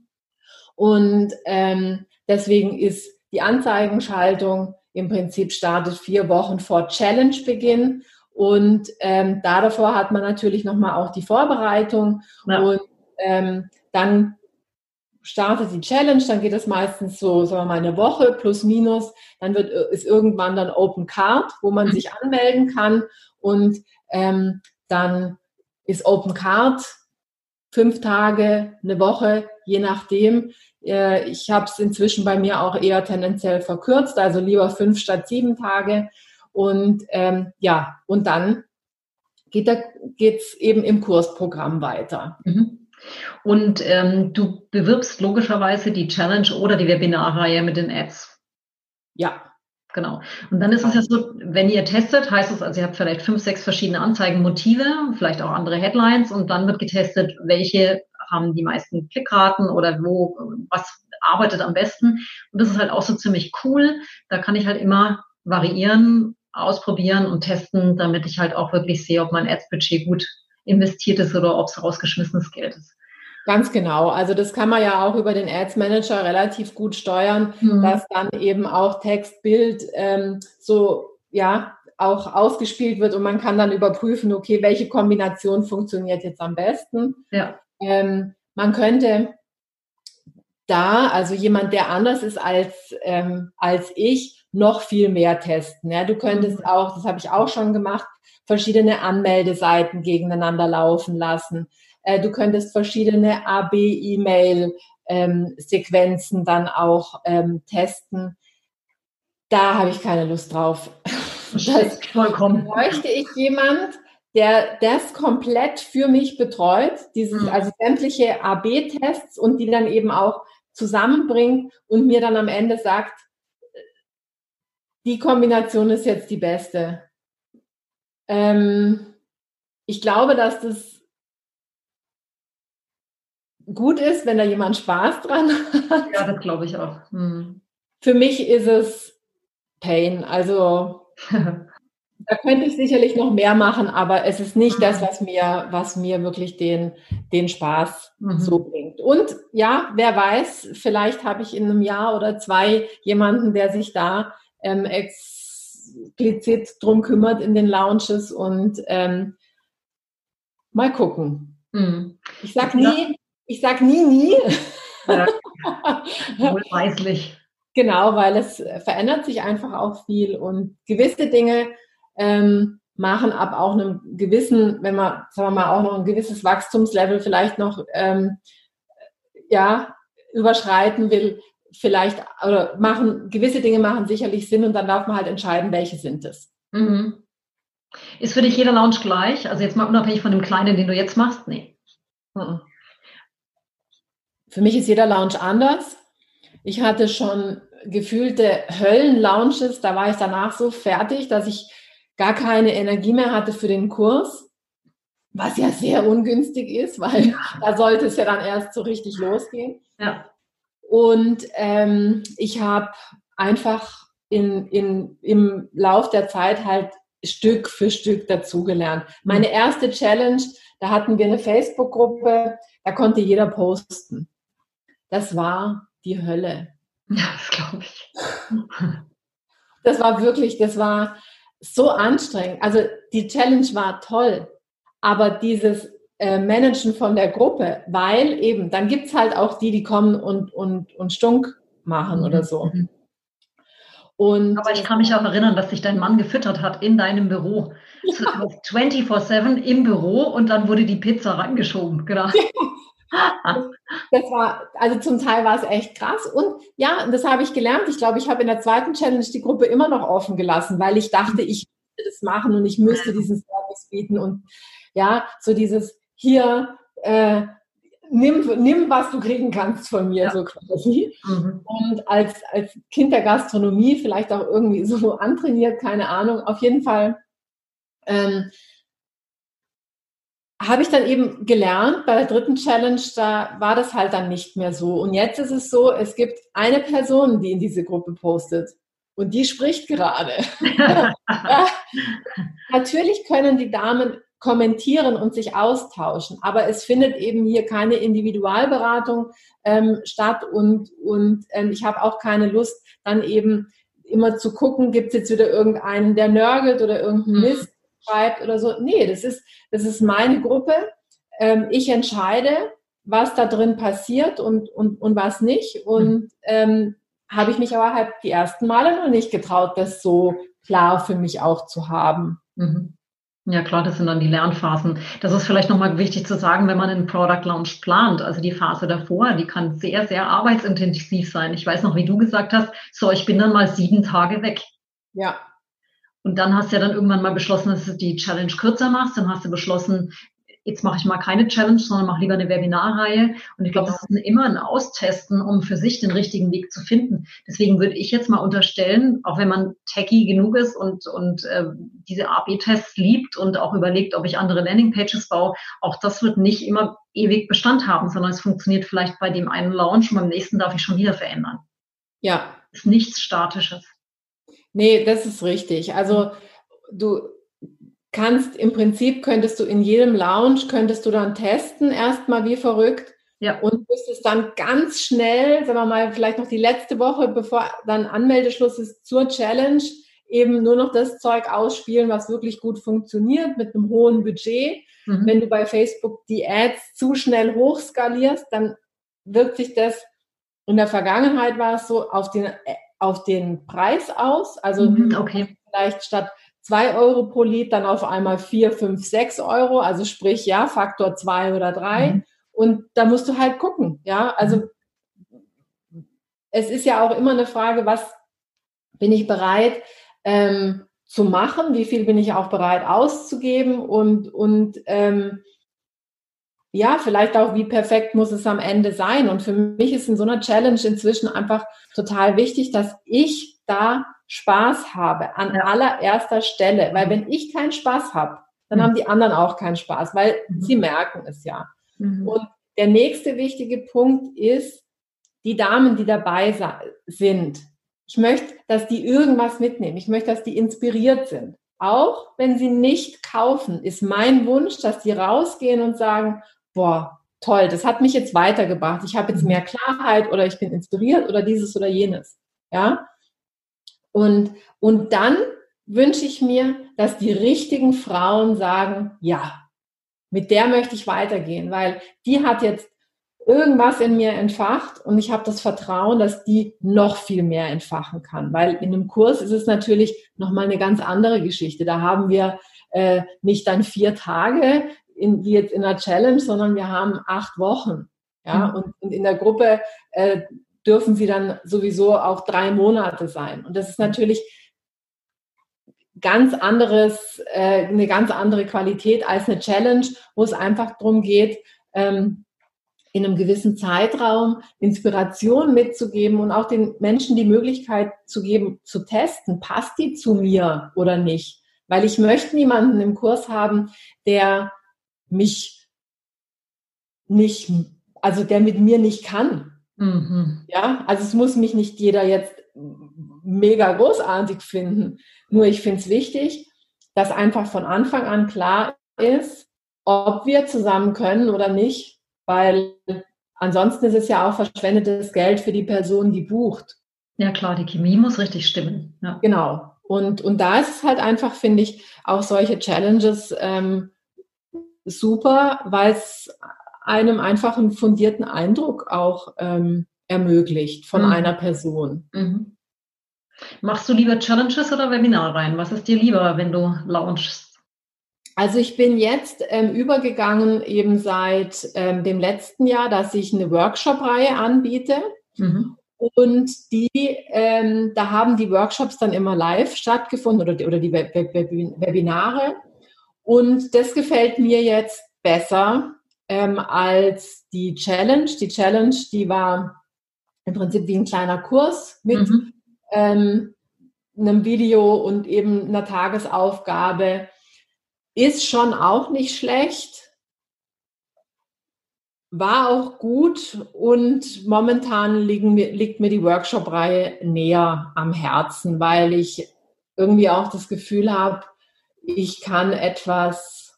Und ähm, deswegen ist die Anzeigenschaltung im Prinzip startet vier Wochen vor Challenge-Beginn. Und ähm, da davor hat man natürlich nochmal auch die Vorbereitung. Ja. Und ähm, dann startet die Challenge, dann geht es meistens so, sagen wir mal, eine Woche plus minus. Dann wird, ist irgendwann dann Open Card, wo man mhm. sich anmelden kann. Und ähm, dann ist Open Card fünf Tage, eine Woche, je nachdem. Äh, ich habe es inzwischen bei mir auch eher tendenziell verkürzt, also lieber fünf statt sieben Tage. Und ähm, ja, und dann geht es eben im Kursprogramm weiter. Mhm. Und ähm, du bewirbst logischerweise die Challenge oder die Webinarreihe mit den Ads. Ja. Genau. Und dann ist es ja so, wenn ihr testet, heißt es, also ihr habt vielleicht fünf, sechs verschiedene Anzeigenmotive, vielleicht auch andere Headlines und dann wird getestet, welche haben die meisten Klickraten oder wo, was arbeitet am besten. Und das ist halt auch so ziemlich cool. Da kann ich halt immer variieren, ausprobieren und testen, damit ich halt auch wirklich sehe, ob mein Ads-Budget gut investiert ist oder ob es rausgeschmissenes Geld ist. Ganz genau. Also das kann man ja auch über den Ads Manager relativ gut steuern, mhm. dass dann eben auch Text, Bild ähm, so ja auch ausgespielt wird und man kann dann überprüfen, okay, welche Kombination funktioniert jetzt am besten. Ja. Ähm, man könnte da, also jemand, der anders ist als, ähm, als ich, noch viel mehr testen. Ja, du könntest mhm. auch, das habe ich auch schon gemacht, verschiedene Anmeldeseiten gegeneinander laufen lassen. Äh, du könntest verschiedene AB-E-Mail-Sequenzen ähm, dann auch ähm, testen. Da habe ich keine Lust drauf. Das vollkommen. Bräuchte ich jemand, der das komplett für mich betreut, dieses, mhm. also sämtliche AB-Tests und die dann eben auch zusammenbringt und mir dann am Ende sagt, die Kombination ist jetzt die beste. Ähm, ich glaube, dass das gut ist, wenn da jemand Spaß dran *laughs* hat. Ja, das glaube ich auch. Mhm. Für mich ist es Pain. Also *laughs* da könnte ich sicherlich noch mehr machen, aber es ist nicht das, was mir, was mir wirklich den, den Spaß mhm. so bringt. Und ja, wer weiß, vielleicht habe ich in einem Jahr oder zwei jemanden, der sich da ähm, explizit drum kümmert in den Lounges und ähm, mal gucken. Mhm. Ich sag nie, ich sag nie, nie. Ja. *laughs* Wohlweislich. Genau, weil es verändert sich einfach auch viel und gewisse Dinge ähm, machen ab auch einem gewissen, wenn man, sagen wir mal, auch noch ein gewisses Wachstumslevel vielleicht noch ähm, ja, überschreiten will, vielleicht oder machen, gewisse Dinge machen sicherlich Sinn und dann darf man halt entscheiden, welche sind es. Mhm. Ist für dich jeder Lounge gleich? Also jetzt mal unabhängig von dem kleinen, den du jetzt machst? Nee. Mhm. Für mich ist jeder Lounge anders. Ich hatte schon gefühlte Höllen-Lounges, da war ich danach so fertig, dass ich gar keine Energie mehr hatte für den Kurs, was ja sehr ungünstig ist, weil *laughs* da sollte es ja dann erst so richtig losgehen. Ja. Und ähm, ich habe einfach in, in, im Lauf der Zeit halt Stück für Stück dazugelernt. Meine mhm. erste Challenge, da hatten wir eine Facebook-Gruppe, da konnte jeder posten. Das war die Hölle. Ja, das glaube ich. Das war wirklich, das war so anstrengend. Also die Challenge war toll, aber dieses äh, Managen von der Gruppe, weil eben, dann gibt es halt auch die, die kommen und, und, und Stunk machen oder so. Mhm. Und Aber ich kann mich auch erinnern, dass sich dein Mann gefüttert hat in deinem Büro. Ja. 24-7 im Büro und dann wurde die Pizza reingeschoben. Genau. *laughs* das war, also zum Teil war es echt krass. Und ja, das habe ich gelernt. Ich glaube, ich habe in der zweiten Challenge die Gruppe immer noch offen gelassen, weil ich dachte, ich müsste das machen und ich müsste diesen Service bieten. Und ja, so dieses hier, äh, nimm, nimm, was du kriegen kannst von mir, ja. so quasi. Mhm. Und als, als Kind der Gastronomie vielleicht auch irgendwie so *laughs* antrainiert, keine Ahnung. Auf jeden Fall ähm, habe ich dann eben gelernt, bei der dritten Challenge, da war das halt dann nicht mehr so. Und jetzt ist es so, es gibt eine Person, die in diese Gruppe postet. Und die spricht gerade. *laughs* ja. Natürlich können die Damen kommentieren und sich austauschen, aber es findet eben hier keine Individualberatung ähm, statt und, und ähm, ich habe auch keine Lust, dann eben immer zu gucken, gibt es jetzt wieder irgendeinen, der nörgelt oder irgendeinen mhm. Mist schreibt oder so. Nee, das ist, das ist meine Gruppe. Ähm, ich entscheide, was da drin passiert und, und, und was nicht. Und ähm, habe ich mich aber halt die ersten Male noch nicht getraut, das so klar für mich auch zu haben. Mhm. Ja klar, das sind dann die Lernphasen. Das ist vielleicht nochmal wichtig zu sagen, wenn man einen Product Launch plant, also die Phase davor, die kann sehr, sehr arbeitsintensiv sein. Ich weiß noch, wie du gesagt hast, so, ich bin dann mal sieben Tage weg. Ja. Und dann hast du ja dann irgendwann mal beschlossen, dass du die Challenge kürzer machst. Dann hast du beschlossen, jetzt mache ich mal keine Challenge, sondern mache lieber eine Webinarreihe. Und ich glaube, das ist immer ein Austesten, um für sich den richtigen Weg zu finden. Deswegen würde ich jetzt mal unterstellen, auch wenn man techy genug ist und, und äh, diese A-B-Tests liebt und auch überlegt, ob ich andere Landingpages baue, auch das wird nicht immer ewig Bestand haben, sondern es funktioniert vielleicht bei dem einen Launch und beim nächsten darf ich schon wieder verändern. Ja. Ist nichts Statisches. Nee, das ist richtig. Also du kannst im Prinzip könntest du in jedem Lounge könntest du dann testen erstmal wie verrückt ja. und müsstest dann ganz schnell, sagen wir mal, vielleicht noch die letzte Woche, bevor dann Anmeldeschluss ist zur Challenge, eben nur noch das Zeug ausspielen, was wirklich gut funktioniert mit einem hohen Budget. Mhm. Wenn du bei Facebook die Ads zu schnell hochskalierst, dann wirkt sich das in der Vergangenheit war es so auf den auf den Preis aus. Also mhm, okay. vielleicht statt zwei Euro pro Lied dann auf einmal vier, fünf, sechs Euro. Also sprich, ja, Faktor zwei oder drei. Mhm. Und da musst du halt gucken. Ja, also es ist ja auch immer eine Frage, was bin ich bereit ähm, zu machen? Wie viel bin ich auch bereit auszugeben? Und, und ähm, ja, vielleicht auch, wie perfekt muss es am Ende sein. Und für mich ist in so einer Challenge inzwischen einfach total wichtig, dass ich da Spaß habe an ja. allererster Stelle. Weil wenn ich keinen Spaß habe, dann mhm. haben die anderen auch keinen Spaß, weil mhm. sie merken es ja. Mhm. Und der nächste wichtige Punkt ist, die Damen, die dabei sind, ich möchte, dass die irgendwas mitnehmen. Ich möchte, dass die inspiriert sind. Auch wenn sie nicht kaufen, ist mein Wunsch, dass die rausgehen und sagen, boah, toll, das hat mich jetzt weitergebracht. Ich habe jetzt mehr Klarheit oder ich bin inspiriert oder dieses oder jenes. Ja? Und, und dann wünsche ich mir, dass die richtigen Frauen sagen, ja, mit der möchte ich weitergehen, weil die hat jetzt irgendwas in mir entfacht und ich habe das Vertrauen, dass die noch viel mehr entfachen kann. Weil in einem Kurs ist es natürlich nochmal eine ganz andere Geschichte. Da haben wir äh, nicht dann vier Tage in, wie jetzt in einer Challenge, sondern wir haben acht Wochen. Ja, mhm. und, und, in der Gruppe äh, dürfen sie dann sowieso auch drei Monate sein. Und das ist natürlich ganz anderes, äh, eine ganz andere Qualität als eine Challenge, wo es einfach darum geht, ähm, in einem gewissen Zeitraum Inspiration mitzugeben und auch den Menschen die Möglichkeit zu geben, zu testen, passt die zu mir oder nicht. Weil ich möchte niemanden im Kurs haben, der mich nicht, also der mit mir nicht kann. Mhm. Ja, also es muss mich nicht jeder jetzt mega großartig finden. Nur ich finde es wichtig, dass einfach von Anfang an klar ist, ob wir zusammen können oder nicht weil ansonsten ist es ja auch verschwendetes Geld für die Person, die bucht. Ja klar, die Chemie muss richtig stimmen. Ja. Genau. Und, und da ist es halt einfach, finde ich, auch solche Challenges ähm, super, weil es einem einfach einen fundierten Eindruck auch ähm, ermöglicht von mhm. einer Person. Mhm. Machst du lieber Challenges oder Webinare rein? Was ist dir lieber, wenn du launchst? Also ich bin jetzt ähm, übergegangen eben seit ähm, dem letzten Jahr, dass ich eine Workshop-Reihe anbiete. Mhm. Und die, ähm, da haben die Workshops dann immer live stattgefunden oder die, oder die Web Web Webinare. Und das gefällt mir jetzt besser ähm, als die Challenge. Die Challenge, die war im Prinzip wie ein kleiner Kurs mit mhm. ähm, einem Video und eben einer Tagesaufgabe ist schon auch nicht schlecht, war auch gut und momentan mir, liegt mir die Workshop-Reihe näher am Herzen, weil ich irgendwie auch das Gefühl habe, ich kann etwas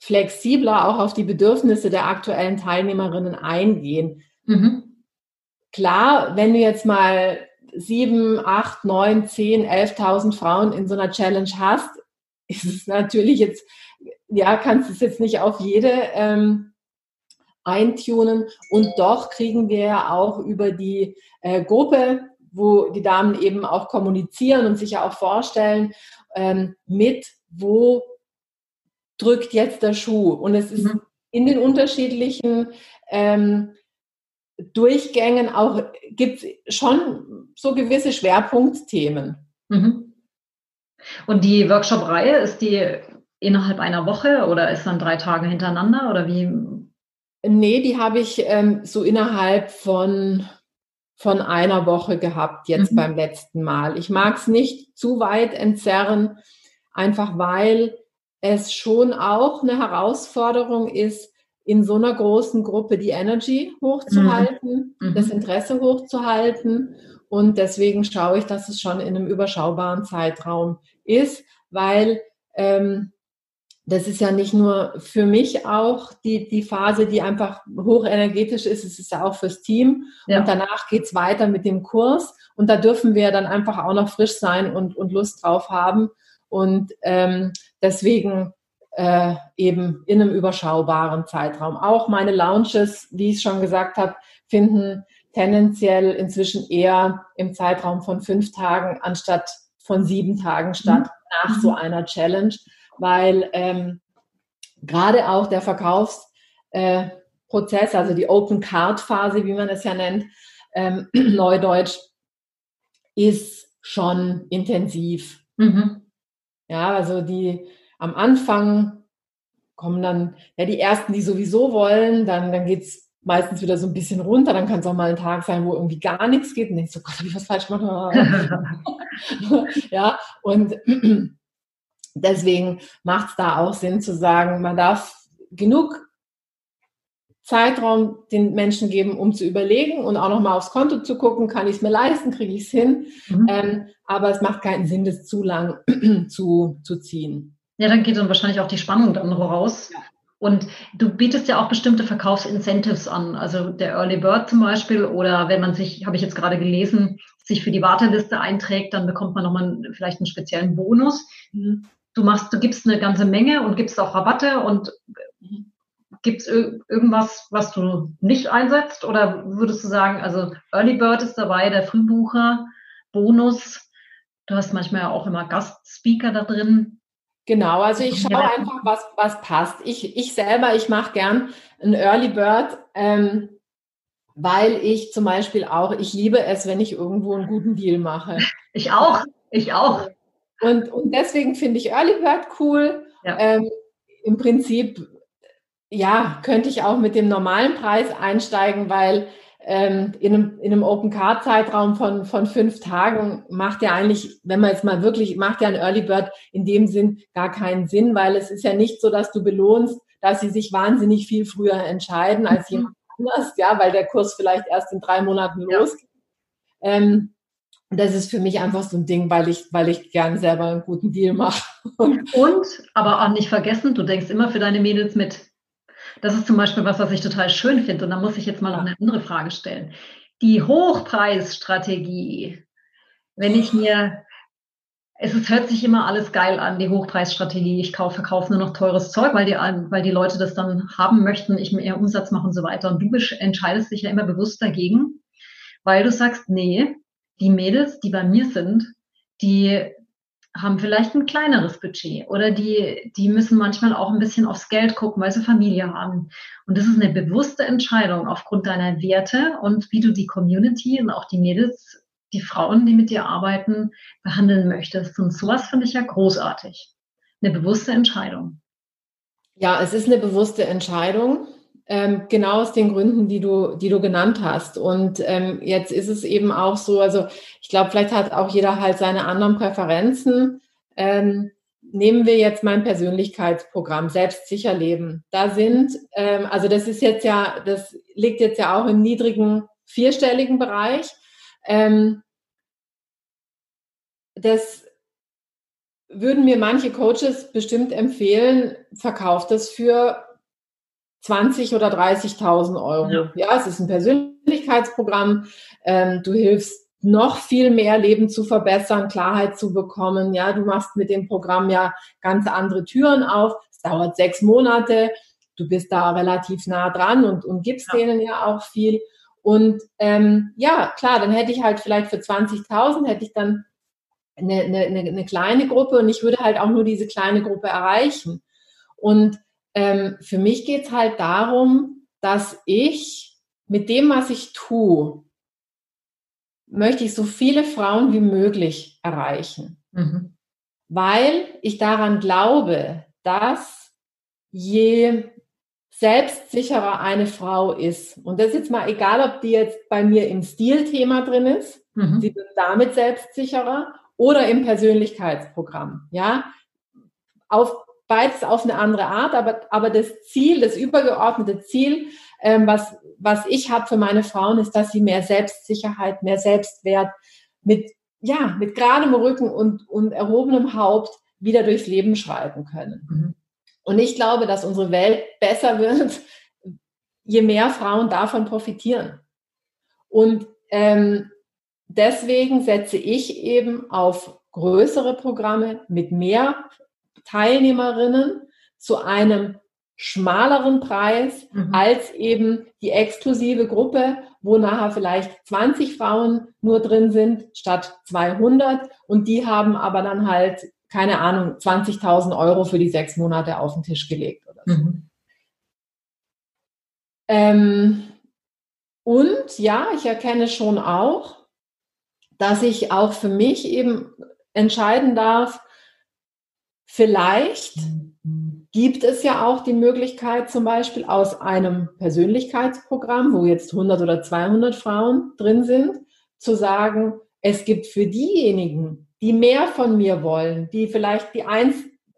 flexibler auch auf die Bedürfnisse der aktuellen Teilnehmerinnen eingehen. Mhm. Klar, wenn du jetzt mal sieben, acht, neun, zehn, elftausend Frauen in so einer Challenge hast, *laughs* ist es natürlich jetzt, ja, kannst du es jetzt nicht auf jede ähm, eintunen. Und doch kriegen wir ja auch über die äh, Gruppe, wo die Damen eben auch kommunizieren und sich ja auch vorstellen, ähm, mit, wo drückt jetzt der Schuh. Und es ist mhm. in den unterschiedlichen ähm, Durchgängen auch, gibt es schon so gewisse Schwerpunktthemen. Mhm. Und die Workshop-Reihe, ist die innerhalb einer Woche oder ist dann drei Tage hintereinander oder wie? Nee, die habe ich ähm, so innerhalb von, von einer Woche gehabt, jetzt mhm. beim letzten Mal. Ich mag es nicht zu weit entzerren, einfach weil es schon auch eine Herausforderung ist, in so einer großen Gruppe die Energy hochzuhalten, mhm. das Interesse hochzuhalten. Und deswegen schaue ich, dass es schon in einem überschaubaren Zeitraum ist, weil ähm, das ist ja nicht nur für mich auch die, die Phase, die einfach hochenergetisch ist, es ist ja auch fürs Team. Ja. Und danach geht's weiter mit dem Kurs. Und da dürfen wir dann einfach auch noch frisch sein und, und Lust drauf haben. Und ähm, deswegen äh, eben in einem überschaubaren Zeitraum. Auch meine Launches, wie ich schon gesagt habe, finden tendenziell inzwischen eher im Zeitraum von fünf Tagen anstatt von sieben Tagen statt mhm. nach so mhm. einer Challenge, weil ähm, gerade auch der Verkaufsprozess, äh, also die Open Card Phase, wie man es ja nennt, ähm, *clears throat* Neudeutsch, ist schon intensiv. Mhm. Ja, also die am Anfang kommen dann ja die ersten, die sowieso wollen, dann, dann es meistens wieder so ein bisschen runter. Dann kann es auch mal ein Tag sein, wo irgendwie gar nichts geht und denkst so, Gott, hab ich was falsch gemacht? *laughs* ja, und *clears throat* deswegen macht es da auch Sinn zu sagen, man darf genug Zeitraum den Menschen geben, um zu überlegen und auch nochmal aufs Konto zu gucken, kann ich es mir leisten, kriege ich es hin. Mhm. Ähm, aber es macht keinen Sinn, das zu lang *clears throat* zu, zu ziehen. Ja, dann geht dann wahrscheinlich auch die Spannung dann raus. Ja. Und du bietest ja auch bestimmte Verkaufsincentives an, also der Early Bird zum Beispiel, oder wenn man sich, habe ich jetzt gerade gelesen, sich für die Warteliste einträgt, dann bekommt man nochmal vielleicht einen speziellen Bonus. Mhm. Du machst, du gibst eine ganze Menge und gibst auch Rabatte und mhm. Gibt es irgendwas, was du nicht einsetzt? Oder würdest du sagen, also Early Bird ist dabei, der Frühbucher, Bonus, du hast manchmal ja auch immer Gastspeaker da drin. Genau, also ich schaue einfach, was, was passt. Ich, ich selber, ich mache gern ein Early Bird, ähm, weil ich zum Beispiel auch, ich liebe es, wenn ich irgendwo einen guten Deal mache. *laughs* Ich auch, ich auch. Und, und deswegen finde ich Early Bird cool. Ja. Ähm, Im Prinzip ja, könnte ich auch mit dem normalen Preis einsteigen, weil ähm, in einem, in einem Open Card Zeitraum von, von fünf Tagen macht ja eigentlich, wenn man jetzt mal wirklich, macht ja ein Early Bird in dem Sinn gar keinen Sinn, weil es ist ja nicht so, dass du belohnst, dass sie sich wahnsinnig viel früher entscheiden als mhm. jemand anders, ja, weil der Kurs vielleicht erst in drei Monaten ja. losgeht. Ähm, das ist für mich einfach so ein Ding, weil ich, weil ich gern selber einen guten Deal mache. Und, aber auch nicht vergessen, du denkst immer für deine Mädels mit. Das ist zum Beispiel was, was ich total schön finde. Und da muss ich jetzt mal noch eine andere Frage stellen. Die Hochpreisstrategie, wenn ich mir, es ist, hört sich immer alles geil an, die Hochpreisstrategie. Ich kaufe, verkaufe nur noch teures Zeug, weil die, weil die Leute das dann haben möchten, ich mehr Umsatz mache und so weiter. Und du entscheidest dich ja immer bewusst dagegen, weil du sagst, nee, die Mädels, die bei mir sind, die haben vielleicht ein kleineres Budget oder die, die müssen manchmal auch ein bisschen aufs Geld gucken, weil sie Familie haben. Und das ist eine bewusste Entscheidung aufgrund deiner Werte und wie du die Community und auch die Mädels, die Frauen, die mit dir arbeiten, behandeln möchtest. Und sowas finde ich ja großartig. Eine bewusste Entscheidung. Ja, es ist eine bewusste Entscheidung. Ähm, genau aus den Gründen, die du, die du genannt hast. Und ähm, jetzt ist es eben auch so, also ich glaube, vielleicht hat auch jeder halt seine anderen Präferenzen. Ähm, nehmen wir jetzt mein Persönlichkeitsprogramm, Selbstsicher Leben. Da sind, ähm, also das ist jetzt ja, das liegt jetzt ja auch im niedrigen vierstelligen Bereich. Ähm, das würden mir manche Coaches bestimmt empfehlen, verkauft das für 20 oder 30.000 Euro. Ja. ja. es ist ein Persönlichkeitsprogramm. Ähm, du hilfst noch viel mehr Leben zu verbessern, Klarheit zu bekommen. Ja, du machst mit dem Programm ja ganz andere Türen auf. Es dauert sechs Monate. Du bist da relativ nah dran und, und gibst ja. denen ja auch viel. Und ähm, ja, klar, dann hätte ich halt vielleicht für 20.000 hätte ich dann eine, eine, eine kleine Gruppe und ich würde halt auch nur diese kleine Gruppe erreichen. Und ähm, für mich geht es halt darum, dass ich mit dem, was ich tue, möchte ich so viele Frauen wie möglich erreichen. Mhm. Weil ich daran glaube, dass je selbstsicherer eine Frau ist, und das ist jetzt mal egal, ob die jetzt bei mir im Stilthema drin ist, mhm. sie wird damit selbstsicherer, oder im Persönlichkeitsprogramm, ja, auf beides auf eine andere Art, aber, aber das Ziel, das übergeordnete Ziel, ähm, was, was ich habe für meine Frauen, ist, dass sie mehr Selbstsicherheit, mehr Selbstwert mit, ja, mit geradem Rücken und, und erhobenem Haupt wieder durchs Leben schreiten können. Mhm. Und ich glaube, dass unsere Welt besser wird, je mehr Frauen davon profitieren. Und ähm, deswegen setze ich eben auf größere Programme mit mehr Teilnehmerinnen zu einem schmaleren Preis mhm. als eben die exklusive Gruppe, wo nachher vielleicht 20 Frauen nur drin sind statt 200 und die haben aber dann halt, keine Ahnung, 20.000 Euro für die sechs Monate auf den Tisch gelegt oder so. Mhm. Ähm, und ja, ich erkenne schon auch, dass ich auch für mich eben entscheiden darf, Vielleicht gibt es ja auch die Möglichkeit, zum Beispiel aus einem Persönlichkeitsprogramm, wo jetzt 100 oder 200 Frauen drin sind, zu sagen, es gibt für diejenigen, die mehr von mir wollen, die vielleicht die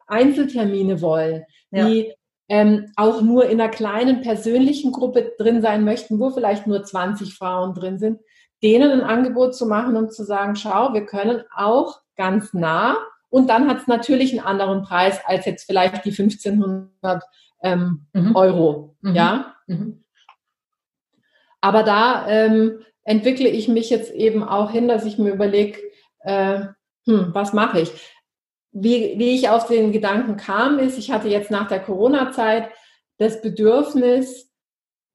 Einzeltermine wollen, ja. die ähm, auch nur in einer kleinen persönlichen Gruppe drin sein möchten, wo vielleicht nur 20 Frauen drin sind, denen ein Angebot zu machen und zu sagen, schau, wir können auch ganz nah und dann hat es natürlich einen anderen Preis als jetzt vielleicht die 1500 ähm, mhm. Euro. Mhm. Ja. Mhm. Aber da ähm, entwickle ich mich jetzt eben auch hin, dass ich mir überlege, äh, hm, was mache ich? Wie, wie ich auf den Gedanken kam, ist, ich hatte jetzt nach der Corona-Zeit das Bedürfnis,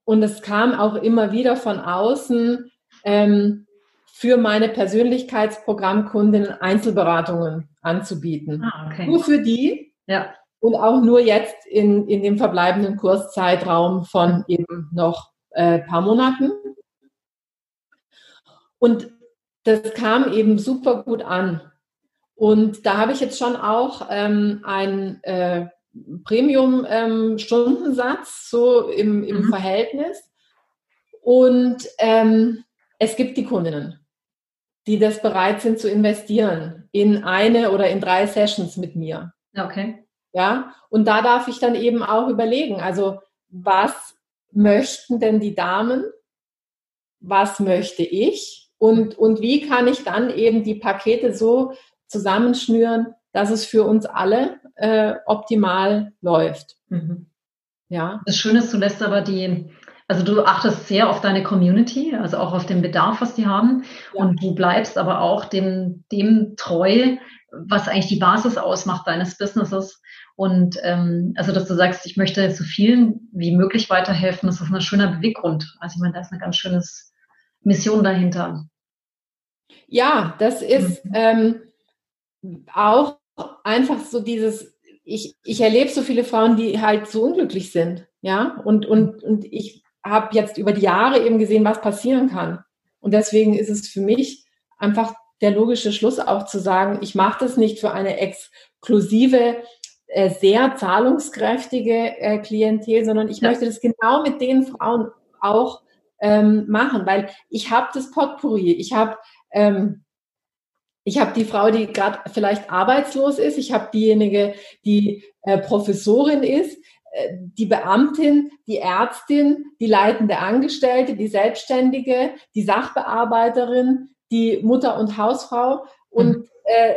und es kam auch immer wieder von außen, ähm, für meine Persönlichkeitsprogrammkundinnen Einzelberatungen anzubieten. Ah, okay. Nur für die. Ja. Und auch nur jetzt in, in dem verbleibenden Kurszeitraum von eben noch äh, paar Monaten. Und das kam eben super gut an. Und da habe ich jetzt schon auch ähm, einen äh, Premium-Stundensatz ähm, so im, im mhm. Verhältnis. Und ähm, es gibt die Kundinnen, die das bereit sind zu investieren in eine oder in drei Sessions mit mir. Okay. Ja, und da darf ich dann eben auch überlegen, also was möchten denn die Damen? Was möchte ich? Und, und wie kann ich dann eben die Pakete so zusammenschnüren, dass es für uns alle äh, optimal läuft? Mhm. Ja. Das Schöne ist, du lässt aber die, also du achtest sehr auf deine Community, also auch auf den Bedarf, was die haben. Ja. Und du bleibst aber auch dem, dem treu, was eigentlich die Basis ausmacht deines Businesses. Und ähm, also, dass du sagst, ich möchte so vielen wie möglich weiterhelfen, das ist ein schöner Beweggrund. Also ich meine, da ist eine ganz schöne Mission dahinter. Ja, das ist mhm. ähm, auch einfach so dieses, ich, ich erlebe so viele Frauen, die halt so unglücklich sind. Ja, und, und, und ich habe jetzt über die Jahre eben gesehen, was passieren kann. Und deswegen ist es für mich einfach der logische Schluss auch zu sagen, ich mache das nicht für eine exklusive, äh, sehr zahlungskräftige äh, Klientel, sondern ich ja. möchte das genau mit den Frauen auch ähm, machen, weil ich habe das Potpourri, ich habe ähm, ich habe die Frau, die gerade vielleicht arbeitslos ist, ich habe diejenige, die äh, Professorin ist, die Beamtin, die Ärztin, die leitende Angestellte, die Selbstständige, die Sachbearbeiterin, die Mutter und Hausfrau. Und mhm. äh,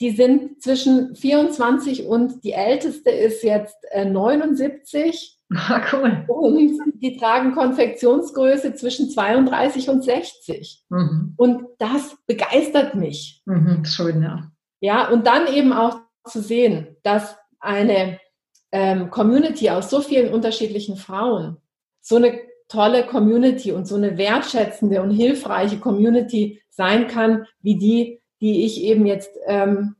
die sind zwischen 24 und die älteste ist jetzt äh, 79. Ah, cool. Und die tragen Konfektionsgröße zwischen 32 und 60. Mhm. Und das begeistert mich. Mhm, schön, ja. Ja, und dann eben auch zu sehen, dass eine ähm, Community aus so vielen unterschiedlichen Frauen, so eine tolle Community und so eine wertschätzende und hilfreiche Community sein kann, wie die, die ich eben jetzt ähm,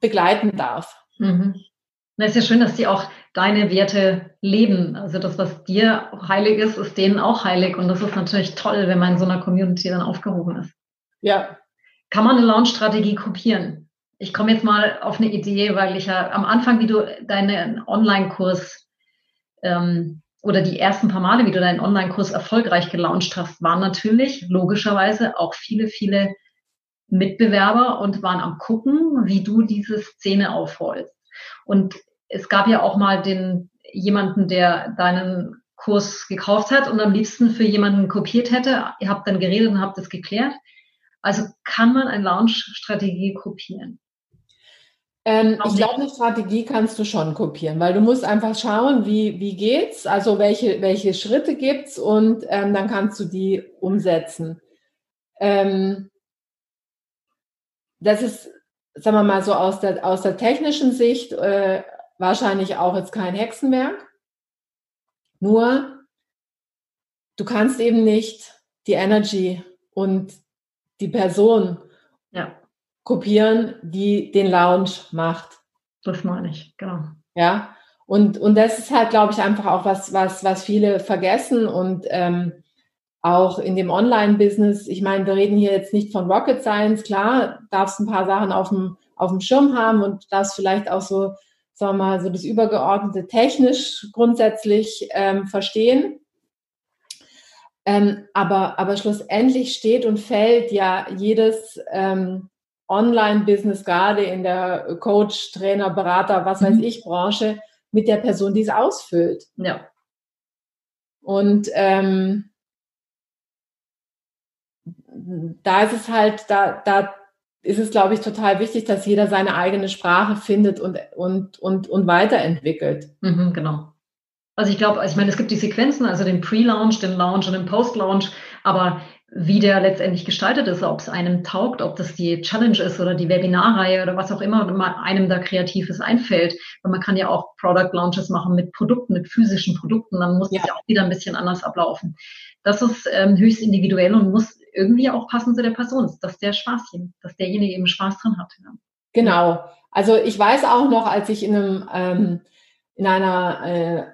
begleiten darf. Mhm. Na, ist ja schön, dass die auch deine Werte leben. Also das, was dir heilig ist, ist denen auch heilig. Und das ist natürlich toll, wenn man in so einer Community dann aufgehoben ist. Ja. Kann man eine Launch-Strategie kopieren? Ich komme jetzt mal auf eine Idee, weil ich ja am Anfang, wie du deinen Online-Kurs ähm, oder die ersten paar Male, wie du deinen Online-Kurs erfolgreich gelauncht hast, waren natürlich logischerweise auch viele, viele Mitbewerber und waren am gucken, wie du diese Szene aufrollst. Und es gab ja auch mal den jemanden, der deinen Kurs gekauft hat und am liebsten für jemanden kopiert hätte. Ihr habt dann geredet und habt es geklärt. Also kann man eine Launch-Strategie kopieren? Ähm, ich glaube, eine Strategie kannst du schon kopieren, weil du musst einfach schauen, wie, wie geht's, also welche, welche Schritte gibt's und ähm, dann kannst du die umsetzen. Ähm, das ist, sagen wir mal so aus der, aus der technischen Sicht äh, wahrscheinlich auch jetzt kein Hexenwerk. Nur, du kannst eben nicht die Energy und die Person ja kopieren, die den Lounge macht. Das meine ich, genau. Ja, und, und das ist halt, glaube ich, einfach auch was, was, was viele vergessen und ähm, auch in dem Online-Business, ich meine, wir reden hier jetzt nicht von Rocket Science, klar, darfst ein paar Sachen auf dem, auf dem Schirm haben und darfst vielleicht auch so, sagen wir mal, so das übergeordnete technisch grundsätzlich ähm, verstehen. Ähm, aber, aber schlussendlich steht und fällt ja jedes ähm, Online-Business, gerade in der Coach, Trainer, Berater, was weiß mhm. ich, Branche, mit der Person, die es ausfüllt. Ja. Und ähm, da ist es halt, da, da ist es, glaube ich, total wichtig, dass jeder seine eigene Sprache findet und, und, und, und weiterentwickelt. Mhm, genau. Also ich glaube, ich meine, es gibt die Sequenzen, also den Pre-Launch, den Launch und den Post-Launch, aber wie der letztendlich gestaltet ist, ob es einem taugt, ob das die Challenge ist oder die Webinarreihe oder was auch immer einem da Kreatives einfällt. Weil man kann ja auch Product Launches machen mit Produkten, mit physischen Produkten, dann muss ja. das ja auch wieder ein bisschen anders ablaufen. Das ist ähm, höchst individuell und muss irgendwie auch passen zu der Person, dass der Spaß hier, dass derjenige eben Spaß dran hat. Ja. Genau. Also ich weiß auch noch, als ich in einem ähm, in einer äh,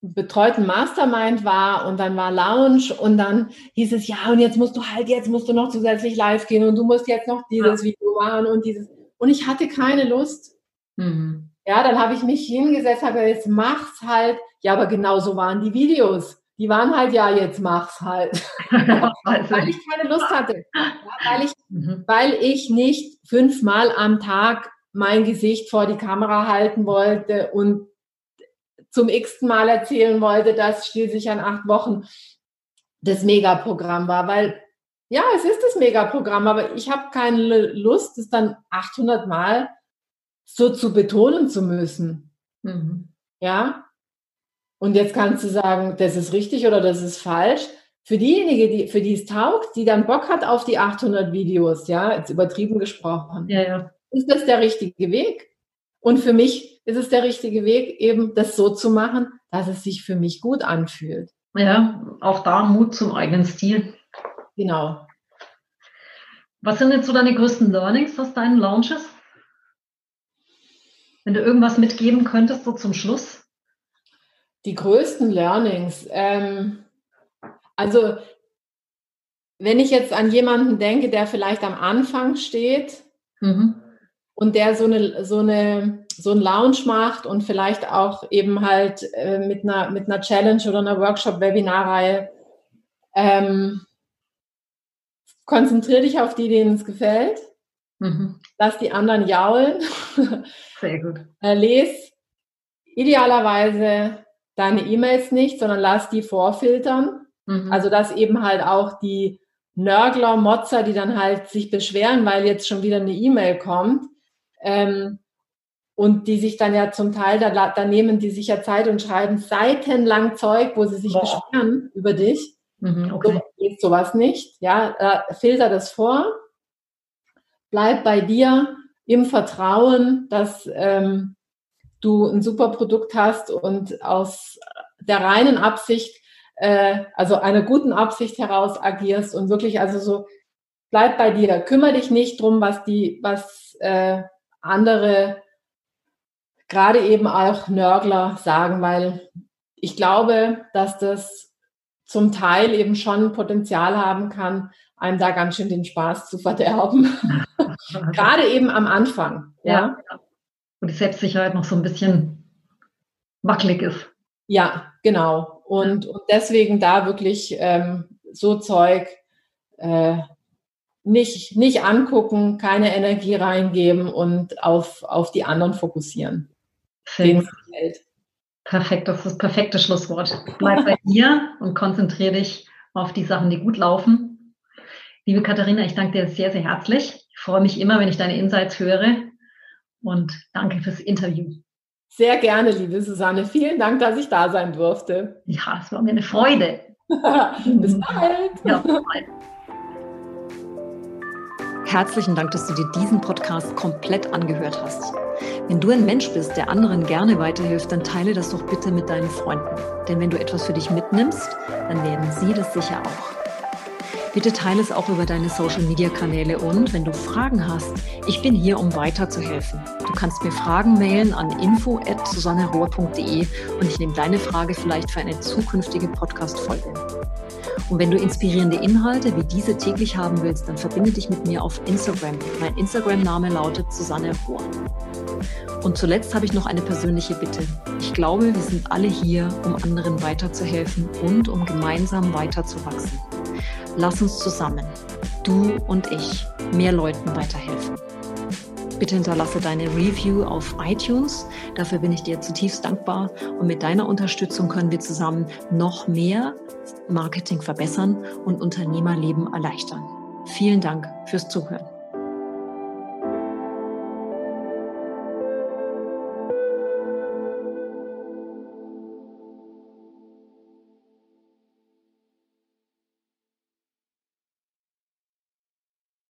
betreuten Mastermind war und dann war Lounge und dann hieß es, ja, und jetzt musst du halt, jetzt musst du noch zusätzlich live gehen und du musst jetzt noch dieses ja. Video machen und dieses. Und ich hatte keine Lust. Mhm. Ja, dann habe ich mich hingesetzt, habe jetzt mach's halt. Ja, aber genau so waren die Videos. Die waren halt, ja, jetzt mach's halt. *laughs* weil ich keine Lust hatte. Ja, weil, ich, mhm. weil ich nicht fünfmal am Tag mein Gesicht vor die Kamera halten wollte und zum x Mal erzählen wollte, dass schließlich an acht Wochen das Megaprogramm war, weil ja, es ist das Megaprogramm, aber ich habe keine Lust, es dann 800 Mal so zu betonen zu müssen. Mhm. Ja. Und jetzt kannst du sagen, das ist richtig oder das ist falsch. Für diejenige, die, für die es taugt, die dann Bock hat auf die 800 Videos, ja, jetzt übertrieben gesprochen, ja, ja. ist das der richtige Weg. Und für mich ist es der richtige Weg, eben das so zu machen, dass es sich für mich gut anfühlt. Ja, auch da Mut zum eigenen Stil. Genau. Was sind jetzt so deine größten Learnings aus deinen Launches? Wenn du irgendwas mitgeben könntest, so zum Schluss? Die größten Learnings. Ähm, also, wenn ich jetzt an jemanden denke, der vielleicht am Anfang steht mhm. Und der so eine, so eine so ein Lounge macht und vielleicht auch eben halt äh, mit, einer, mit einer Challenge oder einer Workshop-Webinarreihe. Ähm, konzentriere dich auf die, denen es gefällt. Mhm. Lass die anderen jaulen. Sehr gut. *laughs* äh, les idealerweise deine E-Mails nicht, sondern lass die vorfiltern. Mhm. Also dass eben halt auch die Nörgler, Motzer, die dann halt sich beschweren, weil jetzt schon wieder eine E-Mail kommt, ähm, und die sich dann ja zum Teil, da, da nehmen die sich ja Zeit und schreiben seitenlang Zeug, wo sie sich Boah. beschweren über dich. Mhm, okay. So geht sowas nicht. Ja, äh, filter das vor. Bleib bei dir im Vertrauen, dass ähm, du ein super Produkt hast und aus der reinen Absicht, äh, also einer guten Absicht heraus agierst und wirklich also so bleib bei dir. Kümmere dich nicht drum, was die, was äh, andere gerade eben auch Nörgler sagen, weil ich glaube, dass das zum Teil eben schon Potenzial haben kann, einem da ganz schön den Spaß zu verderben. *laughs* gerade eben am Anfang. Ja. ja. Und die Selbstsicherheit noch so ein bisschen wackelig ist. Ja, genau. Und, und deswegen da wirklich ähm, so Zeug äh, nicht, nicht angucken, keine Energie reingeben und auf, auf die anderen fokussieren. Perfekt, das ist das perfekte Schlusswort. Bleib bei dir und konzentriere dich auf die Sachen, die gut laufen. Liebe Katharina, ich danke dir sehr, sehr herzlich. Ich freue mich immer, wenn ich deine Insights höre und danke fürs Interview. Sehr gerne, liebe Susanne. Vielen Dank, dass ich da sein durfte. Ja, es war mir eine Freude. *laughs* bis bald. Ja, bis bald. Herzlichen Dank, dass du dir diesen Podcast komplett angehört hast. Wenn du ein Mensch bist, der anderen gerne weiterhilft, dann teile das doch bitte mit deinen Freunden. Denn wenn du etwas für dich mitnimmst, dann werden sie das sicher auch. Bitte teile es auch über deine Social-Media-Kanäle und wenn du Fragen hast, ich bin hier, um weiterzuhelfen. Du kannst mir Fragen mailen an info.susannerohr.de und ich nehme deine Frage vielleicht für eine zukünftige Podcast-Folge. Und wenn du inspirierende Inhalte wie diese täglich haben willst, dann verbinde dich mit mir auf Instagram. Mein Instagram-Name lautet Susanne Rohr. Und zuletzt habe ich noch eine persönliche Bitte. Ich glaube, wir sind alle hier, um anderen weiterzuhelfen und um gemeinsam weiterzuwachsen. Lass uns zusammen, du und ich, mehr Leuten weiterhelfen. bitte hinterlasse deine Review auf iTunes. Dafür bin ich dir zutiefst dankbar. Und mit deiner Unterstützung können wir zusammen noch mehr Marketing verbessern und Unternehmerleben erleichtern. Vielen Dank fürs Zuhören.